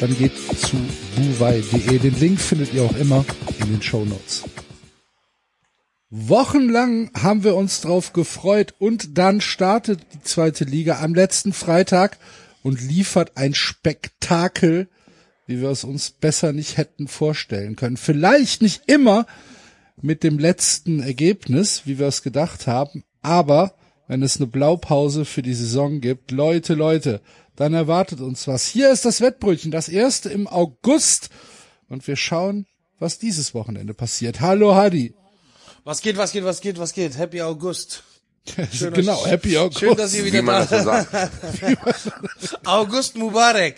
dann geht zu buwei.de. Den Link findet ihr auch immer in den Show Notes. Wochenlang haben wir uns drauf gefreut und dann startet die zweite Liga am letzten Freitag und liefert ein Spektakel, wie wir es uns besser nicht hätten vorstellen können. Vielleicht nicht immer mit dem letzten Ergebnis, wie wir es gedacht haben, aber wenn es eine Blaupause für die Saison gibt, Leute, Leute, dann erwartet uns was. Hier ist das Wettbrötchen, das erste im August und wir schauen, was dieses Wochenende passiert. Hallo Hadi. Was geht, was geht, was geht, was geht? Happy August. Schön, genau, Happy August. Schön, dass ihr wieder da sagt. August Mubarak.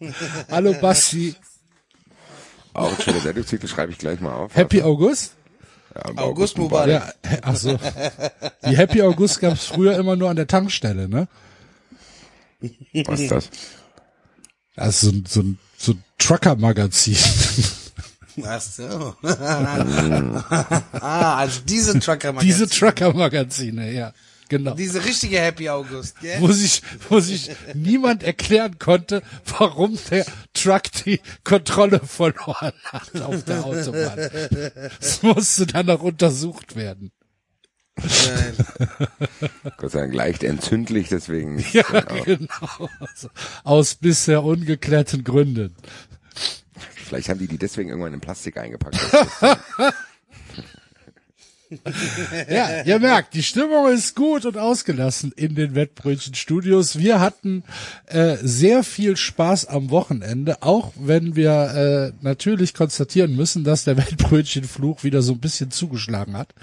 Hallo Basti. Auch ein schöner Sendungstitel schreibe ich gleich mal auf. Happy August? Ja, aber August Mubarak. Ja, ach so. Die Happy August gab's früher immer nur an der Tankstelle, ne? Was ist das? Also so, ein- so, ein- so ein Trucker-Magazin. Ach so. ah, also diese Trucker Diese Trucker-Magazine, ja. Genau. diese richtige Happy August, gell? Wo sich, wo sich niemand erklären konnte, warum der Truck die Kontrolle verloren hat auf der Autobahn. Das musste dann noch untersucht werden. Nein. Gott sei Dank leicht entzündlich, deswegen nicht. Ja, Genau. genau. Also, Aus bisher ungeklärten Gründen. Vielleicht haben die die deswegen irgendwann in Plastik eingepackt. Ja, ihr merkt, die Stimmung ist gut und ausgelassen in den Wettbrötchen-Studios. Wir hatten äh, sehr viel Spaß am Wochenende, auch wenn wir äh, natürlich konstatieren müssen, dass der Wettbrötchenfluch wieder so ein bisschen zugeschlagen hat.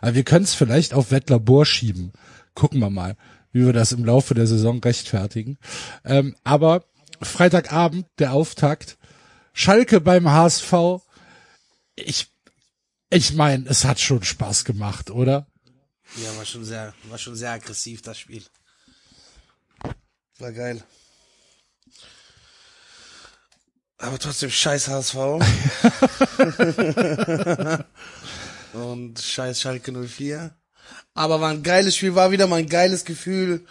Aber wir können es vielleicht auf Wettlabor schieben. Gucken wir mal, wie wir das im Laufe der Saison rechtfertigen. Ähm, aber Freitagabend, der Auftakt, Schalke beim HSV. Ich ich meine, es hat schon Spaß gemacht, oder? Ja, war schon sehr, war schon sehr aggressiv, das Spiel. War geil. Aber trotzdem scheiß HSV. Und scheiß Schalke 04. Aber war ein geiles Spiel, war wieder mal ein geiles Gefühl.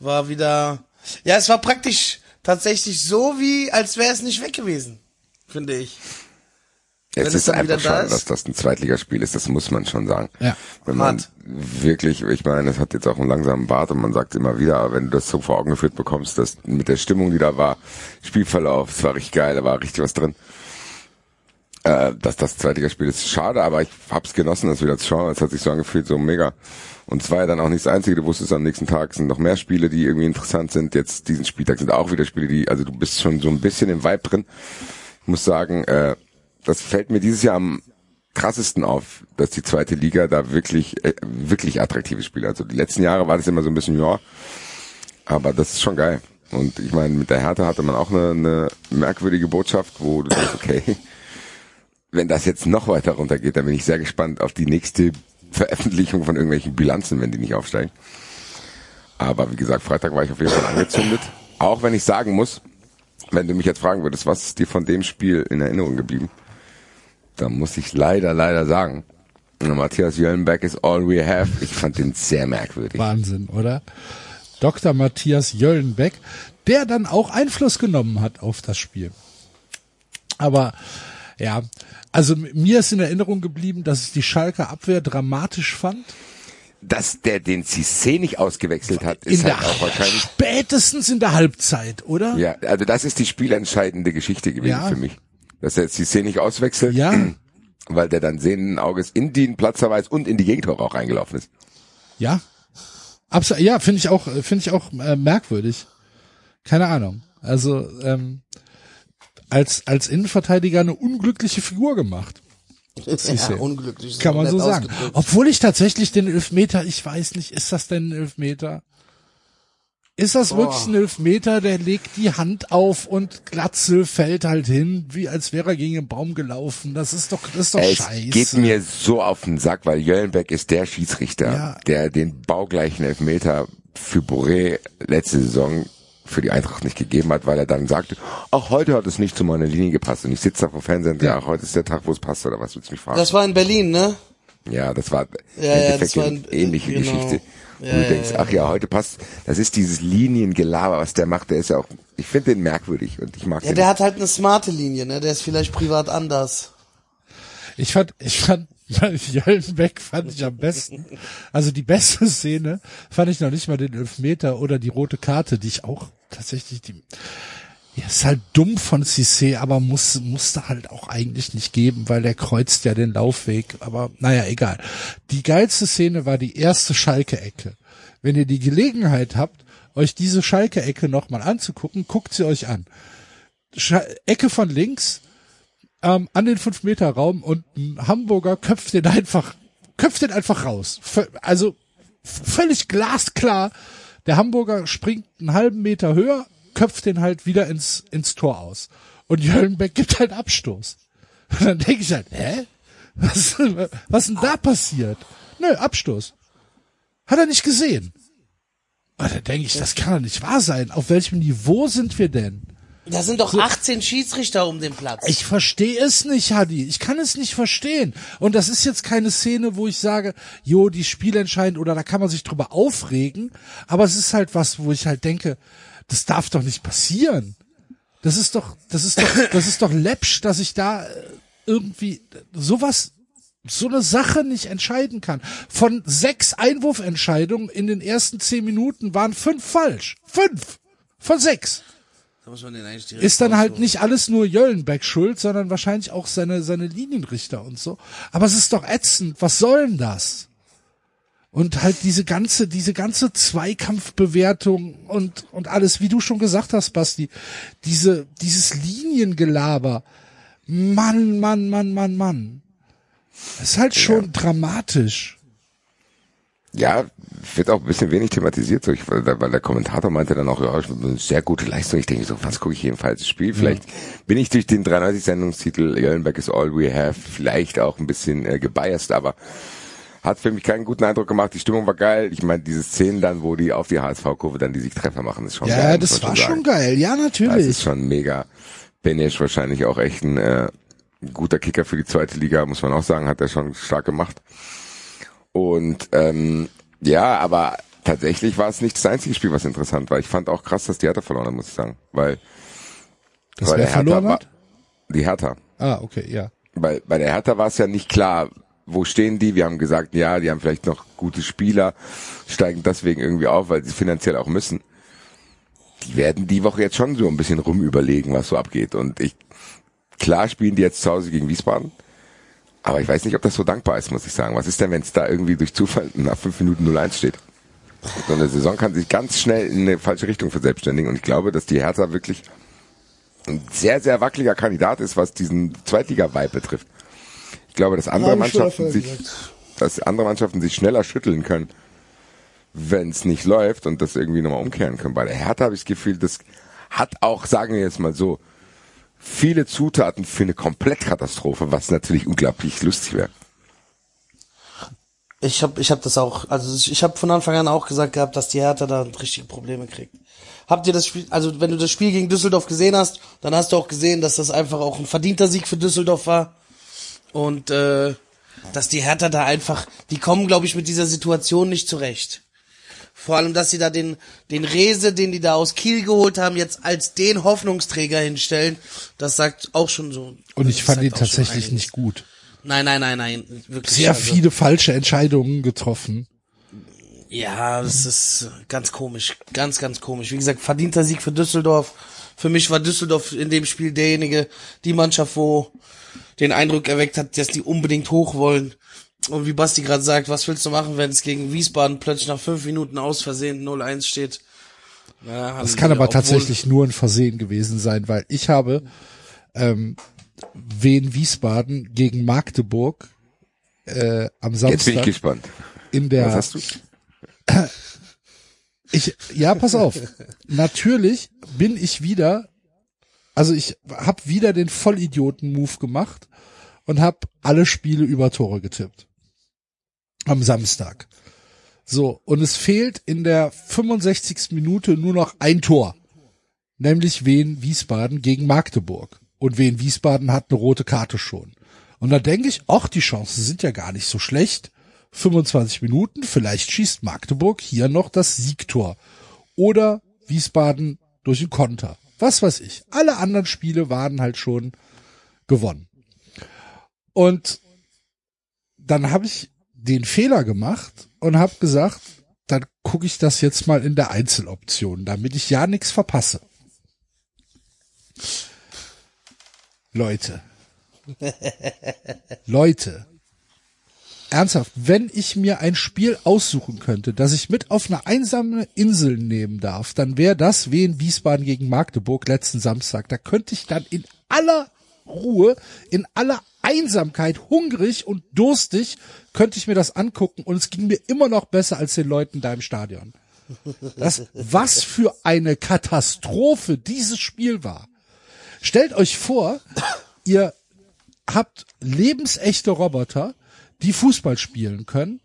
War wieder, ja, es war praktisch tatsächlich so wie, als wäre es nicht weg gewesen. Finde ich. Es es ist einfach da schade, ist. dass das ein Zweitligaspiel ist, das muss man schon sagen. Ja. Wenn man Hart. wirklich, ich meine, es hat jetzt auch einen langsamen Bart und man sagt immer wieder, aber wenn du das so vor Augen geführt bekommst, dass mit der Stimmung, die da war, Spielverlauf, es war richtig geil, da war richtig was drin. Äh, dass das Zweitligaspiel ist schade, aber ich hab's genossen, das wieder zu schauen. Es hat sich so angefühlt, so mega. Und es war ja dann auch nicht das Einzige, du wusstest am nächsten Tag sind noch mehr Spiele, die irgendwie interessant sind. Jetzt diesen Spieltag sind auch wieder Spiele, die, also du bist schon so ein bisschen im Vibe drin. Ich muss sagen, äh, das fällt mir dieses Jahr am krassesten auf, dass die zweite Liga da wirklich, äh, wirklich attraktive Spiele. Also die letzten Jahre war das immer so ein bisschen, ja, aber das ist schon geil. Und ich meine, mit der Hertha hatte man auch eine, eine merkwürdige Botschaft, wo du denkst, okay, wenn das jetzt noch weiter runtergeht, dann bin ich sehr gespannt auf die nächste Veröffentlichung von irgendwelchen Bilanzen, wenn die nicht aufsteigen. Aber wie gesagt, Freitag war ich auf jeden Fall angezündet. Auch wenn ich sagen muss, wenn du mich jetzt fragen würdest, was ist dir von dem Spiel in Erinnerung geblieben? Da muss ich leider, leider sagen, Matthias Jöllenberg ist all we have. Ich fand den sehr merkwürdig. Wahnsinn, oder? Dr. Matthias Jöllenbeck, der dann auch Einfluss genommen hat auf das Spiel. Aber ja, also mir ist in Erinnerung geblieben, dass ich die Schalker Abwehr dramatisch fand. Dass der den Cissé nicht ausgewechselt hat, ist halt auch wahrscheinlich spätestens in der Halbzeit, oder? Ja, also das ist die spielentscheidende Geschichte gewesen Ja. für mich. Dass er jetzt die Szene nicht auswechselt, Ja. weil der dann sehenden Auges in den Platzverweis und in die Gegentore auch reingelaufen ist. Ja. Absolut. Ja, finde ich auch, finde ich auch äh, merkwürdig. Keine Ahnung. Also ähm, als als Innenverteidiger eine unglückliche Figur gemacht. Ja, unglücklich. Kann man so sagen. Obwohl ich tatsächlich den Elfmeter, ich weiß nicht, ist das denn ein Elfmeter? Ist das Boah. wirklich ein Elfmeter? Der legt die Hand auf und Glatzel fällt halt hin, wie als wäre er gegen einen Baum gelaufen. Das ist doch, das ist doch Es scheiße. geht mir so auf den Sack, weil Jöllenbeck ist der Schiedsrichter, Ja. der den baugleichen Elfmeter für Boré letzte Saison für die Eintracht nicht gegeben hat, weil er dann sagte, ach, heute hat es nicht zu meiner Linie gepasst. Und ich sitze da vor Fernsehen und Ja. ja, heute ist der Tag, wo es passt, oder was willst du mich fragen? Das war in Berlin, ne? ja, das war im Ja, ja, Endeffekt das war eine ein- ähnliche genau. Geschichte. Ja, du ja, denkst, ja, ach ja, heute passt, das ist dieses Liniengelaber, was der macht, der ist ja auch, ich finde den merkwürdig und ich mag Ja, den. der hat halt eine smarte Linie, ne? Der ist vielleicht privat anders. Ich fand, ich fand, Jöllenbeck fand ich am besten. Also die beste Szene fand ich noch nicht mal den Elfmeter oder die rote Karte, die ich auch tatsächlich die, ja, ist halt dumm von Cissé, aber muss, musste halt auch eigentlich nicht geben, weil der kreuzt ja den Laufweg. Aber naja, egal. Die geilste Szene war die erste Schalke-Ecke. Wenn ihr die Gelegenheit habt, euch diese Schalke-Ecke nochmal anzugucken, guckt sie euch an. Scha Ecke von links, ähm, an den 5-Meter-Raum und ein Hamburger köpft den einfach, köpft den einfach raus. V also völlig glasklar. Der Hamburger springt einen halben Meter höher, köpft den halt wieder ins, ins Tor aus. Und Jöllenbeck gibt halt Abstoß. Und dann denke ich halt, hä? Was, was denn da passiert? Nö, Abstoß. Hat er nicht gesehen. Und dann denke ich, das kann doch nicht wahr sein. Auf welchem Niveau sind wir denn? Da sind doch 18 Schiedsrichter um den Platz. Ich verstehe es nicht, Hadi. Ich kann es nicht verstehen. Und das ist jetzt keine Szene, wo ich sage, jo, die spielentscheidend oder da kann man sich drüber aufregen. Aber es ist halt was, wo ich halt denke, das darf doch nicht passieren. Das ist doch, das ist doch, das ist doch läppsch, dass ich da äh, irgendwie sowas, so eine Sache nicht entscheiden kann. Von sechs Einwurfentscheidungen in den ersten zehn Minuten waren fünf falsch. Fünf! Von sechs ist dann halt nicht alles nur Jöllenbeck schuld, sondern wahrscheinlich auch seine, seine Linienrichter und so. Aber es ist doch ätzend. Was soll denn das? Und halt diese ganze, diese ganze Zweikampfbewertung und, und alles, wie du schon gesagt hast, Basti, diese, dieses Liniengelaber. Mann, Mann, Mann, Mann, Mann. Das ist halt schon dramatisch. Ja, wird auch ein bisschen wenig thematisiert, so ich, weil, der, weil der Kommentator meinte dann auch, ja, eine sehr gute Leistung. Ich denke so, was gucke ich jedenfalls das Spiel? Vielleicht bin ich durch den 93 Sendungstitel Jöllenberg is all we have vielleicht auch ein bisschen äh, gebiased, aber hat für mich keinen guten Eindruck gemacht. Die Stimmung war geil. Ich meine, diese Szenen dann, wo die auf die HSV-Kurve dann die Siegtreffer machen, ist schon Ja, geil. muss das war sagen. schon geil. Ja, Das natürlich. ist schon mega. Benesch wahrscheinlich auch echt ein äh, guter Kicker für die zweite Liga, muss man auch sagen, hat er schon stark gemacht. Und ähm, ja, aber tatsächlich war es nicht das einzige Spiel, was interessant war. Ich fand auch krass, dass die Hertha verloren hat, muss ich sagen. Weil, Dass weil der Hertha verloren war, die Hertha. Ah, okay, ja. Bei, bei der Hertha war es ja nicht klar, wo stehen die? Wir haben gesagt, ja, die haben vielleicht noch gute Spieler, steigen deswegen irgendwie auf, weil sie finanziell auch müssen. Die werden die Woche jetzt schon so ein bisschen rumüberlegen, was so abgeht. Und ich, klar spielen die jetzt zu Hause gegen Wiesbaden. Aber ich weiß nicht, ob das so dankbar ist, muss ich sagen. Was ist denn, wenn es da irgendwie durch Zufall nach fünf Minuten 0-1 steht? So eine Saison kann sich ganz schnell in eine falsche Richtung verselbstständigen. Und ich glaube, dass die Hertha wirklich ein sehr, sehr wackeliger Kandidat ist, was diesen Zweitliga-Vibe betrifft. Ich glaube, dass andere Mannschaften sich, gesagt. dass andere Mannschaften sich schneller schütteln können, wenn es nicht läuft und das irgendwie nochmal umkehren können. Bei der Hertha habe ich das Gefühl, das hat auch, sagen wir jetzt mal so, viele Zutaten für eine Komplettkatastrophe, was natürlich unglaublich lustig wäre. Ich habe ich hab das auch, also ich, ich habe von Anfang an auch gesagt gehabt, dass die Hertha da richtige Probleme kriegt. Habt ihr das Spiel, also wenn du das Spiel gegen Düsseldorf gesehen hast, dann hast du auch gesehen, dass das einfach auch ein verdienter Sieg für Düsseldorf war. Und äh, dass die Hertha da einfach, die kommen, glaube ich, mit dieser Situation nicht zurecht. Vor allem, dass sie da den, den Rese, den die da aus Kiel geholt haben, jetzt als den Hoffnungsträger hinstellen, das sagt auch schon so. Und ich fand ihn tatsächlich nicht gut. Nein, nein, nein, nein, wirklich. Sehr also- viele falsche Entscheidungen getroffen. Ja, das ist ganz komisch. Ganz, ganz komisch. Wie gesagt, verdienter Sieg für Düsseldorf. Für mich war Düsseldorf in dem Spiel derjenige, die Mannschaft, wo den Eindruck erweckt hat, dass die unbedingt hoch wollen. Und wie Basti gerade sagt, was willst du machen, wenn es gegen Wiesbaden plötzlich nach fünf Minuten aus Versehen 0-1 steht? Ja, Das kann aber tatsächlich nur ein Versehen gewesen sein, weil ich habe ähm, Wien Wiesbaden gegen Magdeburg äh, am Jetzt bin ich Samstag gespannt. in Was der hast du? Ich, ja, pass auf. Natürlich bin ich wieder, also ich habe wieder den Vollidioten-Move gemacht und habe alle Spiele über Tore getippt. Am Samstag. So, und es fehlt in der 65. Minute nur noch ein Tor. Nämlich Wien Wiesbaden gegen Magdeburg. Und Wien Wiesbaden hat eine rote Karte schon. Und da denke ich, ach, die Chancen sind ja gar nicht so schlecht. 25 Minuten, vielleicht schießt Magdeburg hier noch das Siegtor. Oder Wiesbaden durch einen Konter. Was weiß ich. Alle anderen Spiele waren halt schon gewonnen. Und dann habe ich den Fehler gemacht und habe gesagt, dann gucke ich das jetzt mal in der Einzeloption, damit ich ja nichts verpasse. Leute. Leute. Ernsthaft, wenn ich mir ein Spiel aussuchen könnte, das ich mit auf eine einsame Insel nehmen darf, dann wäre das Wien Wiesbaden gegen Magdeburg letzten Samstag. Da könnte ich dann in aller Ruhe, in aller Einsamkeit, hungrig und durstig, könnte ich mir das angucken und es ging mir immer noch besser als den Leuten da im Stadion. Das, was für eine Katastrophe dieses Spiel war. Stellt euch vor, ihr habt lebensechte Roboter, die Fußball spielen können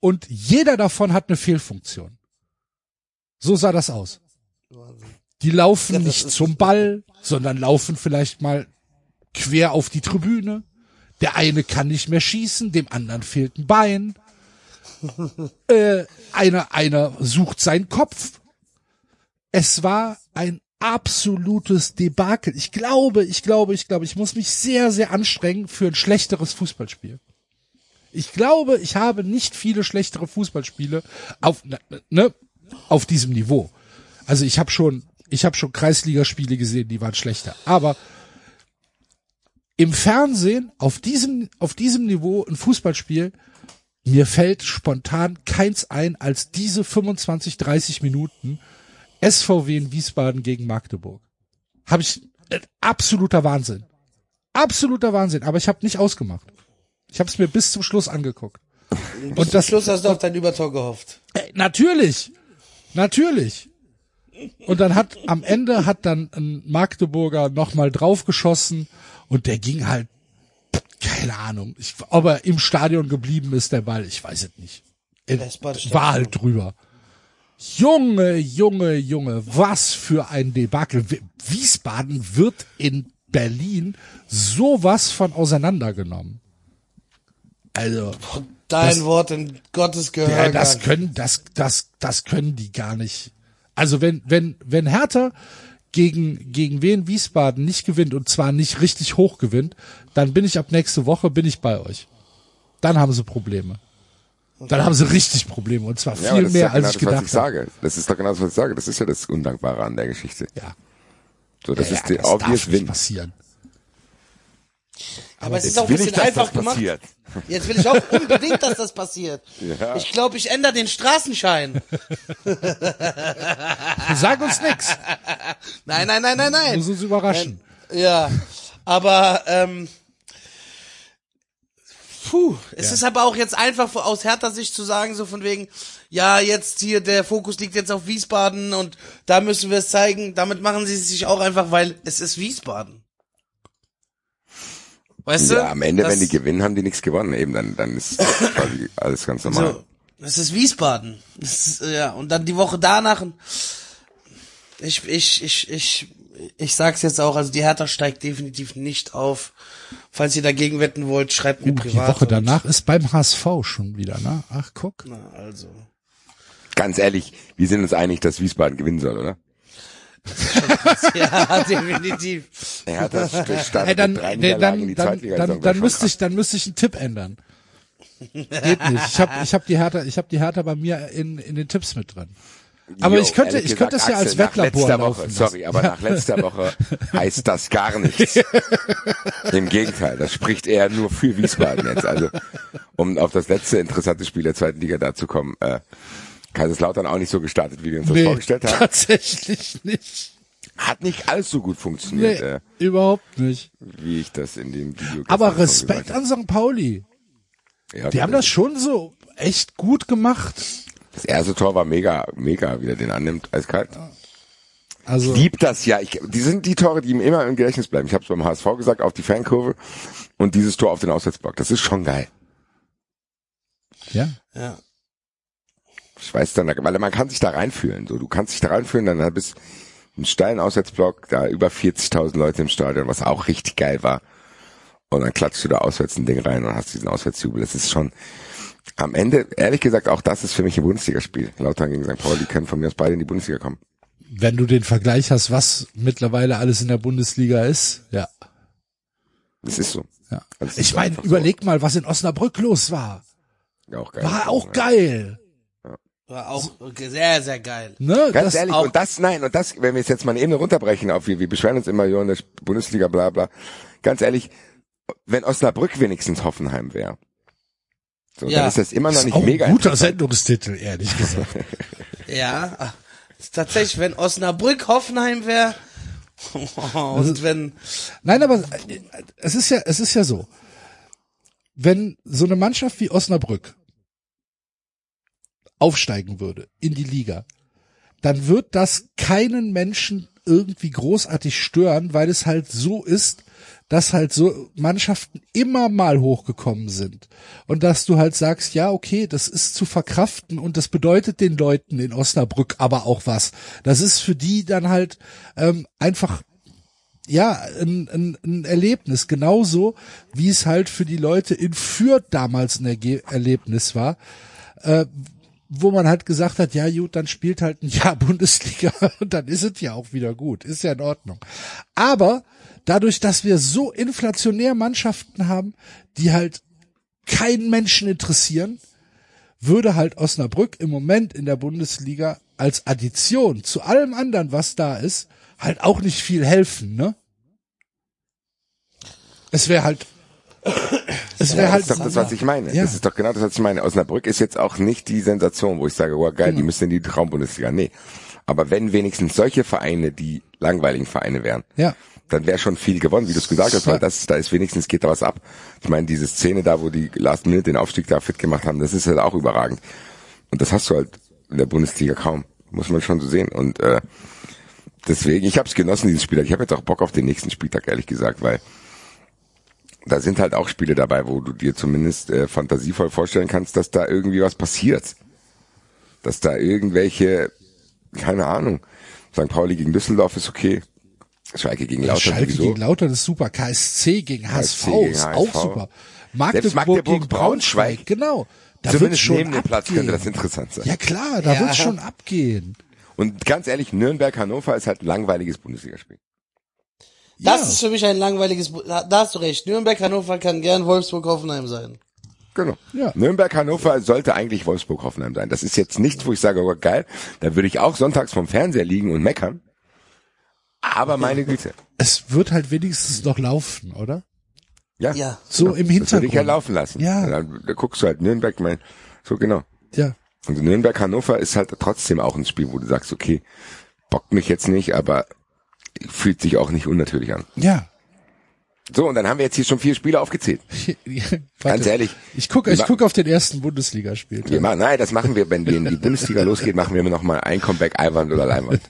und jeder davon hat eine Fehlfunktion. So sah das aus. Die laufen nicht zum Ball, sondern laufen vielleicht mal quer auf die Tribüne. Der eine kann nicht mehr schießen, dem anderen fehlt ein Bein. äh, einer, einer sucht seinen Kopf. Es war ein absolutes Debakel. Ich glaube, ich glaube, ich glaube, ich muss mich sehr, sehr anstrengen für ein schlechteres Fußballspiel. Ich glaube, ich habe nicht viele schlechtere Fußballspiele auf ne, auf diesem Niveau. Also ich habe schon ich habe schon Kreisligaspiele gesehen, die waren schlechter, aber im Fernsehen auf diesem auf diesem Niveau ein Fußballspiel mir fällt spontan keins ein als diese 25 30 Minuten SVW in Wiesbaden gegen Magdeburg. Habe ich äh, absoluter Wahnsinn. Absoluter Wahnsinn, aber ich habe nicht ausgemacht. Ich habe es mir bis zum Schluss angeguckt. Bis und das Schluss hast du auf dein Übertor gehofft. Äh, natürlich. Natürlich. Und dann hat am Ende hat dann ein Magdeburger nochmal draufgeschossen und der ging halt keine Ahnung, ich, ob er im Stadion geblieben ist, der Ball, ich weiß es nicht. War halt drüber. Junge, Junge, Junge, was für ein Debakel. Wiesbaden wird in Berlin sowas von auseinandergenommen. Also dein das, Wort in Gottes Gehör. Ja, das können, das, das, das können die gar nicht. Also wenn, wenn, wenn Hertha gegen, gegen wen Wiesbaden nicht gewinnt und zwar nicht richtig hoch gewinnt, dann bin ich ab nächste Woche bin ich bei euch. Dann haben sie Probleme. Dann haben sie richtig Probleme und zwar viel ja, mehr ja genau als ich gedacht das, was ich Sage. Das ist doch genau das, was ich sage. Das ist ja das Undankbare an der Geschichte. Ja. So, das ja, ist ja, der obvious Win. passieren. Aber, Aber es ist auch ein bisschen einfach gemacht. Passiert. Jetzt will ich auch unbedingt, dass das passiert. Ja. Ich glaube, ich ändere den Straßenschein. Sag uns nix. Nein, nein, nein, nein, nein. Muss uns überraschen. Ja, aber ähm, Puh, es ja. ist aber auch jetzt einfach aus härter Sicht zu sagen, so von wegen, ja, jetzt hier, der Fokus liegt jetzt auf Wiesbaden und da müssen wir es zeigen. Damit machen sie sich auch einfach, weil es ist Wiesbaden. Weißt ja, du? am Ende, wenn die gewinnen, haben die nichts gewonnen. Eben, dann, dann ist quasi alles ganz normal. So, es ist Wiesbaden. Das ist, ja, und dann die Woche danach. Ich, ich, ich, ich, ich sag's jetzt auch, also die Hertha steigt definitiv nicht auf. Falls ihr dagegen wetten wollt, schreibt mir uh, privat. Die Woche danach ist beim HSV schon wieder, ne? Ach, guck. Na, also. Ganz ehrlich, wir sind uns einig, dass Wiesbaden gewinnen soll, oder? Ja, definitiv. Hat das Stand hey, dann, dann, dann, dann, dann, dann müsste ich, dann müsste ich einen Tipp ändern. Geht nicht. Ich habe ich hab die Hertha, ich habe die Hertha bei mir in, in den Tipps mit drin. Aber jo, ich könnte, ich könnte es ja als Wettlabor nach Woche, Sorry, aber nach letzter Woche heißt das gar nichts. Im Gegenteil, das spricht eher nur für Wiesbaden jetzt. Also, um auf das letzte interessante Spiel der zweiten Liga da zu kommen, äh, Kaiserslautern auch nicht so gestartet, wie wir uns nee, das vorgestellt haben. Tatsächlich nicht. Hat nicht alles so gut funktioniert. Nee, äh, überhaupt nicht. Wie ich das in dem Video Aber Respekt an St. Pauli. Ja, die haben das schon so echt gut gemacht. Das erste Tor war mega, mega, wie er den annimmt, eiskalt. Also Ich lieb das ja. Ich, die sind die Tore, die ihm immer im Gedächtnis bleiben. Ich habe es beim HSV gesagt, auf die Fankurve und dieses Tor auf den Auswärtsblock. Das ist schon geil. ja, Ja. Ich weiß dann, weil man kann sich da reinfühlen. So, du kannst dich da reinfühlen, dann bist ein steilen Auswärtsblock, da über 40.000 Leute im Stadion, was auch richtig geil war. Und dann klatschst du da auswärts ein Ding rein und hast diesen Auswärtsjubel. Das ist schon am Ende, ehrlich gesagt, auch das ist für mich ein Bundesligaspiel. Lautern gegen St. Pauli können von mir aus beide in die Bundesliga kommen. wenn du den Vergleich hast, was mittlerweile alles in der Bundesliga ist, ja. Das ist so. ja. Ist Ich meine, einfach so. überleg mal, was in Osnabrück los war. Auch geil. War auch geil. War auch sehr, sehr geil. Ne? Ganz das ehrlich, auch- und das, nein, und das, wenn wir es jetzt mal eine Ebene runterbrechen auf, wir, wir beschweren uns immer, jo, in der Bundesliga, bla, bla. Ganz ehrlich, wenn Osnabrück wenigstens Hoffenheim wäre, so, Ja. dann ist das immer noch ist nicht auch mega ein guter. Sendungstitel, ehrlich gesagt. Ja. ist Tatsächlich, wenn Osnabrück Hoffenheim wäre. Und wenn, Nein, aber äh, es ist ja, es ist ja so. Wenn so eine Mannschaft wie Osnabrück aufsteigen würde in die Liga, dann wird das keinen Menschen irgendwie großartig stören, weil es halt so ist, dass halt so Mannschaften immer mal hochgekommen sind. Und dass du halt sagst, ja, okay, das ist zu verkraften und das bedeutet den Leuten in Osnabrück aber auch was. Das ist für die dann halt ähm, einfach ja, ein, ein, ein Erlebnis, genauso wie es halt für die Leute in Fürth damals ein Erge Erlebnis war, äh, wo man halt gesagt hat, ja gut, dann spielt halt ein Jahr Bundesliga und dann ist es ja auch wieder gut, ist ja in Ordnung. Aber dadurch, dass wir so inflationär Mannschaften haben, die halt keinen Menschen interessieren, würde halt Osnabrück im Moment in der Bundesliga als Addition zu allem anderen, was da ist, halt auch nicht viel helfen, ne? Es wäre halt, es wäre Ja, halt, das ist doch das, was ich meine. Ja. Das ist doch genau das, was ich meine. Osnabrück ist jetzt auch nicht die Sensation, wo ich sage, oh geil, Genau. die müssen in die Traumbundesliga. Nee. Aber wenn wenigstens solche Vereine die langweiligen Vereine wären, ja, dann wäre schon viel gewonnen, wie du es gesagt hast, weil das, da ist wenigstens geht da was ab. Ich meine, diese Szene da, wo die Last Minute den Aufstieg da fit gemacht haben, das ist halt auch überragend. Und das hast du halt in der Bundesliga kaum. Muss man schon so sehen. Und äh, deswegen, ich habe es genossen, dieses Spiel. Ich habe jetzt auch Bock auf den nächsten Spieltag, ehrlich gesagt, weil da sind halt auch Spiele dabei, wo du dir zumindest äh, fantasievoll vorstellen kannst, dass da irgendwie was passiert. Dass da irgendwelche, keine Ahnung, St. Pauli gegen Düsseldorf ist okay. Schalke gegen Lautern Schalke sowieso. gegen Lautern ist super, KSC gegen HSV gegen ist HSV. auch super. Magdeburg, Magdeburg, gegen Braunschweig, Braunschweig. genau. Da wird Zumindest schon neben dem Platz abgehen. könnte das interessant sein. Ja klar, da Ja. wird schon abgehen. Und ganz ehrlich, Nürnberg-Hannover ist halt ein langweiliges Bundesligaspiel. Das Ja. ist für mich ein langweiliges, da hast du recht. Nürnberg, Hannover kann gern Wolfsburg, Hoffenheim sein. Genau. Ja. Nürnberg-Hannover sollte eigentlich Wolfsburg-Hoffenheim sein. Das ist jetzt nichts, wo ich sage, oh geil, da würde ich auch sonntags vom Fernseher liegen und meckern. Aber meine Güte. Es wird halt wenigstens noch laufen, oder? Ja. Ja. So im Das würde Hintergrund. ich ja laufen lassen. Ja. Dann, da guckst du halt Nürnberg, mein, so genau. Ja. Und Nürnberg-Hannover ist halt trotzdem auch ein Spiel, wo du sagst, okay, bockt mich jetzt nicht, aber fühlt sich auch nicht unnatürlich an. Ja. So, und dann haben wir jetzt hier schon vier Spiele aufgezählt. Warte. Ganz ehrlich. Ich gucke ich guck auf den ersten Bundesligaspiel. Wir machen, nein, das machen wir, wenn wir in die Bundesliga losgeht, machen wir noch mal ein Comeback Eiwand oder Leinwand.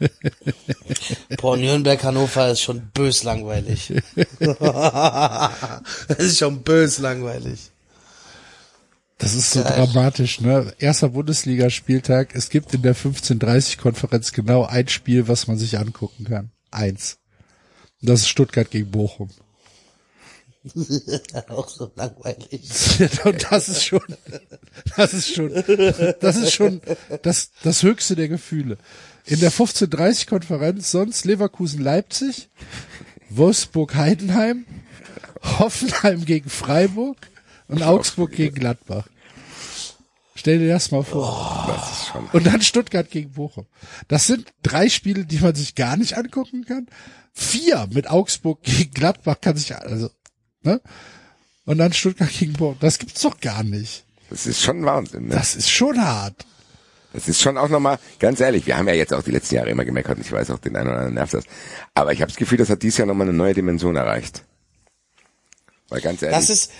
Boah, Nürnberg, Hannover ist schon bös langweilig. das ist schon bös langweilig. Das ist so Geil. dramatisch, ne? Erster Bundesligaspieltag. Es gibt in der 15:30-Konferenz genau ein Spiel, was man sich angucken kann. Eins. Und das ist Stuttgart gegen Bochum. Auch so langweilig. Und das ist schon, das ist schon, das ist schon das, das höchste der Gefühle. In der 15:30-Konferenz sonst Leverkusen Leipzig, Wolfsburg Heidenheim, Hoffenheim gegen Freiburg und Augsburg gegen Gladbach. Stell dir das mal vor. Das ist schon. Und dann Stuttgart gegen Bochum. Das sind drei Spiele, die man sich gar nicht angucken kann. Vier mit Augsburg gegen Gladbach kann sich, also, ne? Und dann Stuttgart gegen Bochum. Das gibt's doch gar nicht. Das ist schon Wahnsinn, ne? Das ist schon hart. Das ist schon auch nochmal, ganz ehrlich, wir haben ja jetzt auch die letzten Jahre immer gemeckert und ich weiß auch, den einen oder anderen nervt das. Aber ich habe das Gefühl, das hat dieses Jahr nochmal eine neue Dimension erreicht. Weil ganz ehrlich, Das ist,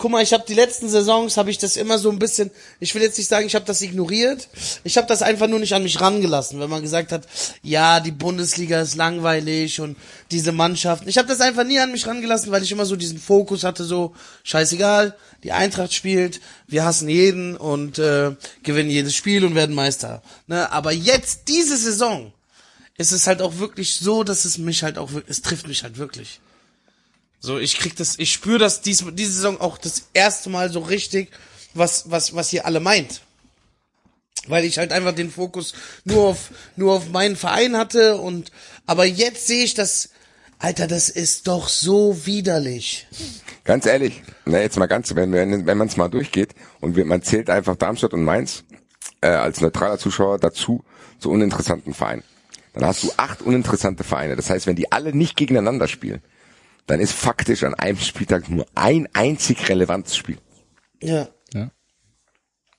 guck mal, ich habe die letzten Saisons habe ich das immer so ein bisschen, ich will jetzt nicht sagen, ich habe das ignoriert. Ich habe das einfach nur nicht an mich rangelassen, wenn man gesagt hat, ja, die Bundesliga ist langweilig und diese Mannschaften. Ich habe das einfach nie an mich rangelassen, weil ich immer so diesen Fokus hatte, so scheißegal, die Eintracht spielt, wir hassen jeden und äh, gewinnen jedes Spiel und werden Meister. Ne? Aber jetzt diese Saison ist es halt auch wirklich so, dass es mich halt auch es trifft mich halt wirklich. So, ich krieg das, ich spüre das dies, diese Saison auch das erste Mal so richtig, was, was, was ihr alle meint. Weil ich halt einfach den Fokus nur auf, nur auf meinen Verein hatte und, aber jetzt sehe ich das, Alter, das ist doch so widerlich. Ganz ehrlich, na jetzt mal ganz, wenn, wenn, wenn man es mal durchgeht und man zählt einfach Darmstadt und Mainz äh, als neutraler Zuschauer dazu zu uninteressanten Vereinen. Dann hast du acht uninteressante Vereine. Das heißt, wenn die alle nicht gegeneinander spielen, dann ist faktisch an einem Spieltag nur ein einzig relevantes Spiel. Ja. Ja.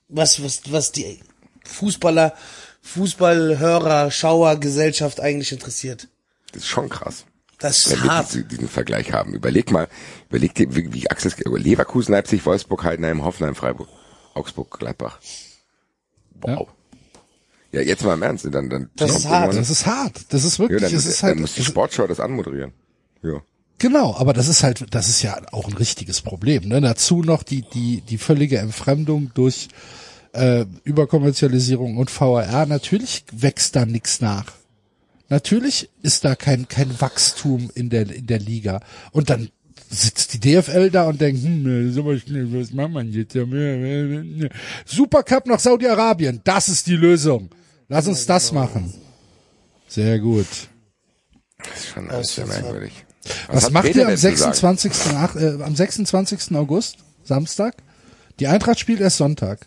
Was, was, was die Fußballer, Fußballhörer, Schauer, Gesellschaft eigentlich interessiert. Das ist schon krass. Das ist Wenn wir hart. diese, diesen Vergleich haben. Überleg mal, überleg dir, wie, wie Axel, Leverkusen, Leipzig, Wolfsburg, Heidenheim, Hoffenheim, Freiburg, Augsburg, Gladbach. Wow. Ja, jetzt mal im Ernst, dann, dann Das ist hart. Das ist hart. Das ist Ja, wirklich, dann, es ist dann halt, muss die Sportschau das anmoderieren. Ja. Genau, aber das ist halt, das ist ja auch ein richtiges Problem. Ne? Dazu noch die die die völlige Entfremdung durch äh, Überkommerzialisierung und VAR. Natürlich wächst da nichts nach. Natürlich ist da kein kein Wachstum in der in der Liga. Und dann sitzt die DFL da und denkt, hm, so was was macht man jetzt? Ja. Supercup nach Saudi-Arabien, das ist die Lösung. Lass uns das machen. Sehr gut. Das ist schon alles sehr merkwürdig. Was, hat macht Peter ihr am denn zu sagen? 26. Ach, äh, am 26. August, Samstag? Die Eintracht spielt erst Sonntag.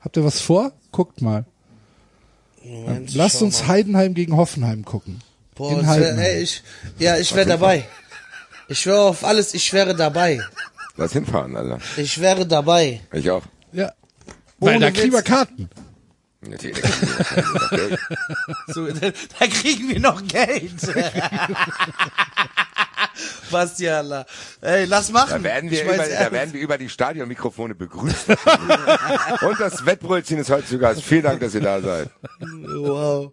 Habt ihr was vor? Guckt mal. Moment, Lasst uns mal. Heidenheim gegen Hoffenheim gucken. Boah, in wär, Heidenheim. ey, ich, ja, ich wäre dabei. Ich schwöre auf alles, ich wäre dabei. Lass hinfahren, Alter. Ich wäre dabei. Ich auch. Ja. Weil Ohne da kriegen wir. Karten. So, da kriegen wir noch Geld. Bastiala. Ey, lass machen. Da werden wir, über, da werden wir über die Stadionmikrofone begrüßt. Und das Wettbrötchen ist heute zu Gast. Vielen Dank, dass ihr da seid. Wow.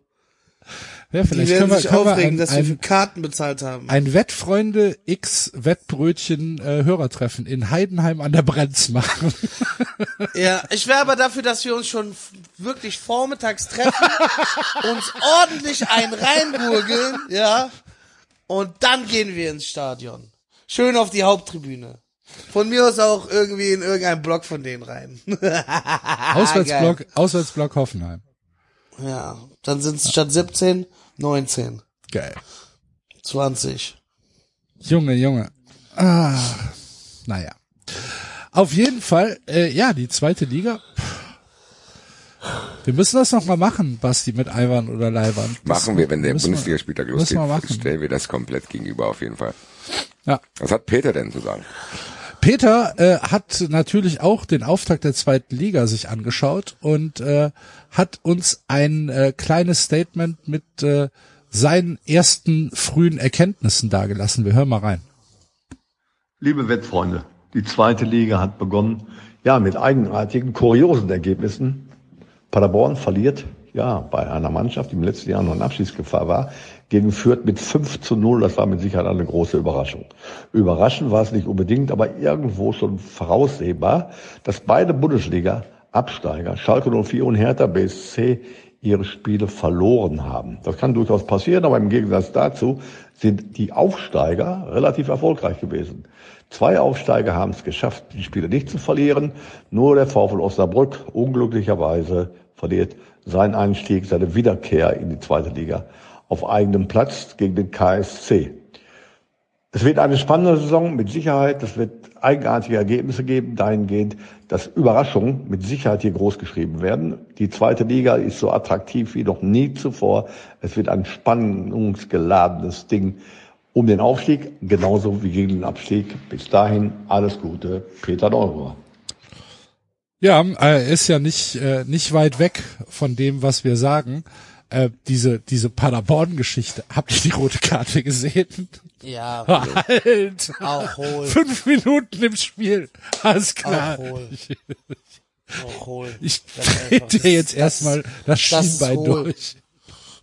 Ja, Die vielleicht werden können wir, sich können aufregen, ein, dass wir für Karten bezahlt haben. ein Wettfreunde X Wettbrötchen äh, Hörertreffen in Heidenheim an der Brenz machen. Ja, ich wäre aber dafür, dass wir uns schon wirklich vormittags treffen, uns ordentlich ein reingurgeln, ja, und dann gehen wir ins Stadion. Schön auf die Haupttribüne. Von mir aus auch irgendwie in irgendeinen Block von denen rein. Auswärtsblock, Auswärtsblock Hoffenheim. Ja, dann sind es statt 17, 19, Geil. 20. Junge, Junge. Ah, naja. Auf jeden Fall, äh, ja, die zweite Liga. Wir müssen das noch mal machen, Basti, mit Eiwand oder Leiband. Das Machen wir, wenn der Bundesligaspieltag müssen losgeht, wir machen. stellen wir das komplett gegenüber auf jeden Fall. Ja. Was hat Peter denn zu sagen? Peter äh, hat natürlich auch den Auftakt der zweiten Liga sich angeschaut und äh, hat uns ein äh, kleines Statement mit äh, seinen ersten frühen Erkenntnissen dargelassen. Wir hören mal rein. Liebe Wettfreunde, die zweite Liga hat begonnen, ja, mit eigenartigen, kuriosen Ergebnissen. Paderborn verliert, ja, bei einer Mannschaft, die im letzten Jahr noch in Abschiedsgefahr war, gegen Fürth mit 5 zu 0. Das war mit Sicherheit eine große Überraschung. Überraschend war es nicht unbedingt, aber irgendwo schon voraussehbar, dass beide Bundesliga-Absteiger, Schalke 04 und Hertha BSC, ihre Spiele verloren haben. Das kann durchaus passieren, aber im Gegensatz dazu sind die Aufsteiger relativ erfolgreich gewesen. Zwei Aufsteiger haben es geschafft, die Spiele nicht zu verlieren. Nur der VfL Osnabrück unglücklicherweise verliert seinen Einstieg, seine Wiederkehr in die zweite Liga auf eigenem Platz gegen den KSC. Es wird eine spannende Saison mit Sicherheit. Es wird eigenartige Ergebnisse geben, dahingehend, dass Überraschungen mit Sicherheit hier groß geschrieben werden. Die zweite Liga ist so attraktiv wie noch nie zuvor. Es wird ein spannungsgeladenes Ding um den Aufstieg, genauso wie gegen den Abstieg. Bis dahin alles Gute, Peter Neuruhr. Ja, er ist ja nicht äh, nicht weit weg von dem, was wir sagen. Äh, diese diese Paderborn-Geschichte. Habt ihr die rote Karte gesehen? Ja, Halt! auch hohl. Fünf Minuten im Spiel. Alles klar. Auch hohl. Auch hohl. Ich Das dir ist- jetzt erstmal das das Schienbein durch.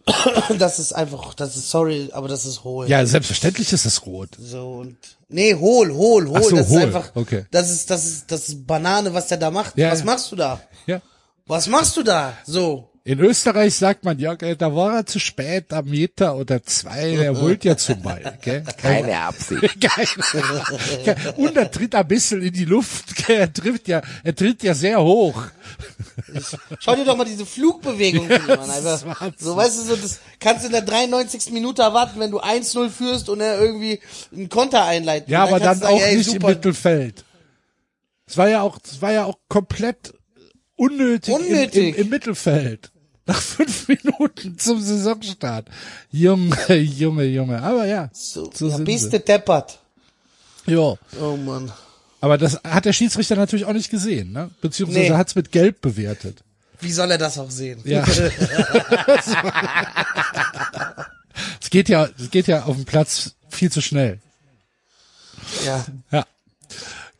Das ist einfach, das ist sorry, aber das ist hohl. Ja, selbstverständlich ist das rot. So und nee, hohl, hohl, hohl. Ach so, das hohl. ist einfach, Okay. das ist, das ist, das ist Banane, was der da macht. Ja, was ja. machst du da? Ja. Was machst du da? So. In Österreich sagt man, ja, gell, da war er zu spät, am Meter oder zwei, der holt ja zum Ball, gell? Keine Absicht. Geil. Und er tritt ein bisschen in die Luft, gell? er tritt ja, er tritt ja sehr hoch. Schau dir doch mal diese Flugbewegung ihm an. Wahnsinn. So, weißt du, so, das kannst du in der 93. Minute erwarten, wenn du 1-0 führst und er irgendwie einen Konter einleitet. Ja, aber dann sagen, auch ey, nicht super. im Mittelfeld. Es war ja auch, es war ja auch komplett unnötig, Unnötig. Im, im, im Mittelfeld. Nach fünf Minuten zum Saisonstart. Junge, Junge, Junge. Aber ja, So, so ja, bist du deppert. Ja. Oh Mann. Aber das hat der Schiedsrichter natürlich auch nicht gesehen, ne? Beziehungsweise Nee. hat's mit Gelb bewertet. Wie soll er das auch sehen? Ja. es geht ja, es geht ja auf dem Platz viel zu schnell. ja. Ja.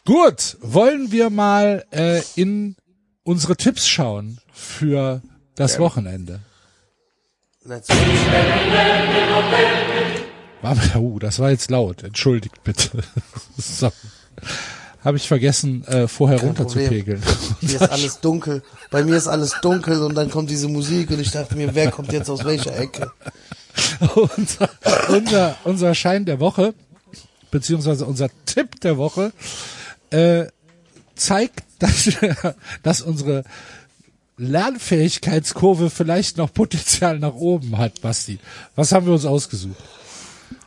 Gut, wollen wir mal äh, in unsere Tipps schauen für das Wochenende. War, uh, das war jetzt laut. Entschuldigt bitte. so. Habe ich vergessen, äh, vorher runterzupegeln. Hier ist alles dunkel. Bei mir ist alles dunkel und dann kommt diese Musik und ich dachte mir, wer kommt jetzt aus welcher Ecke? unser, unser, unser Schein der Woche, beziehungsweise unser Tipp der Woche, äh, zeigt, dass, dass unsere Lernfähigkeitskurve vielleicht noch Potenzial nach oben hat, Basti. Was haben wir uns ausgesucht?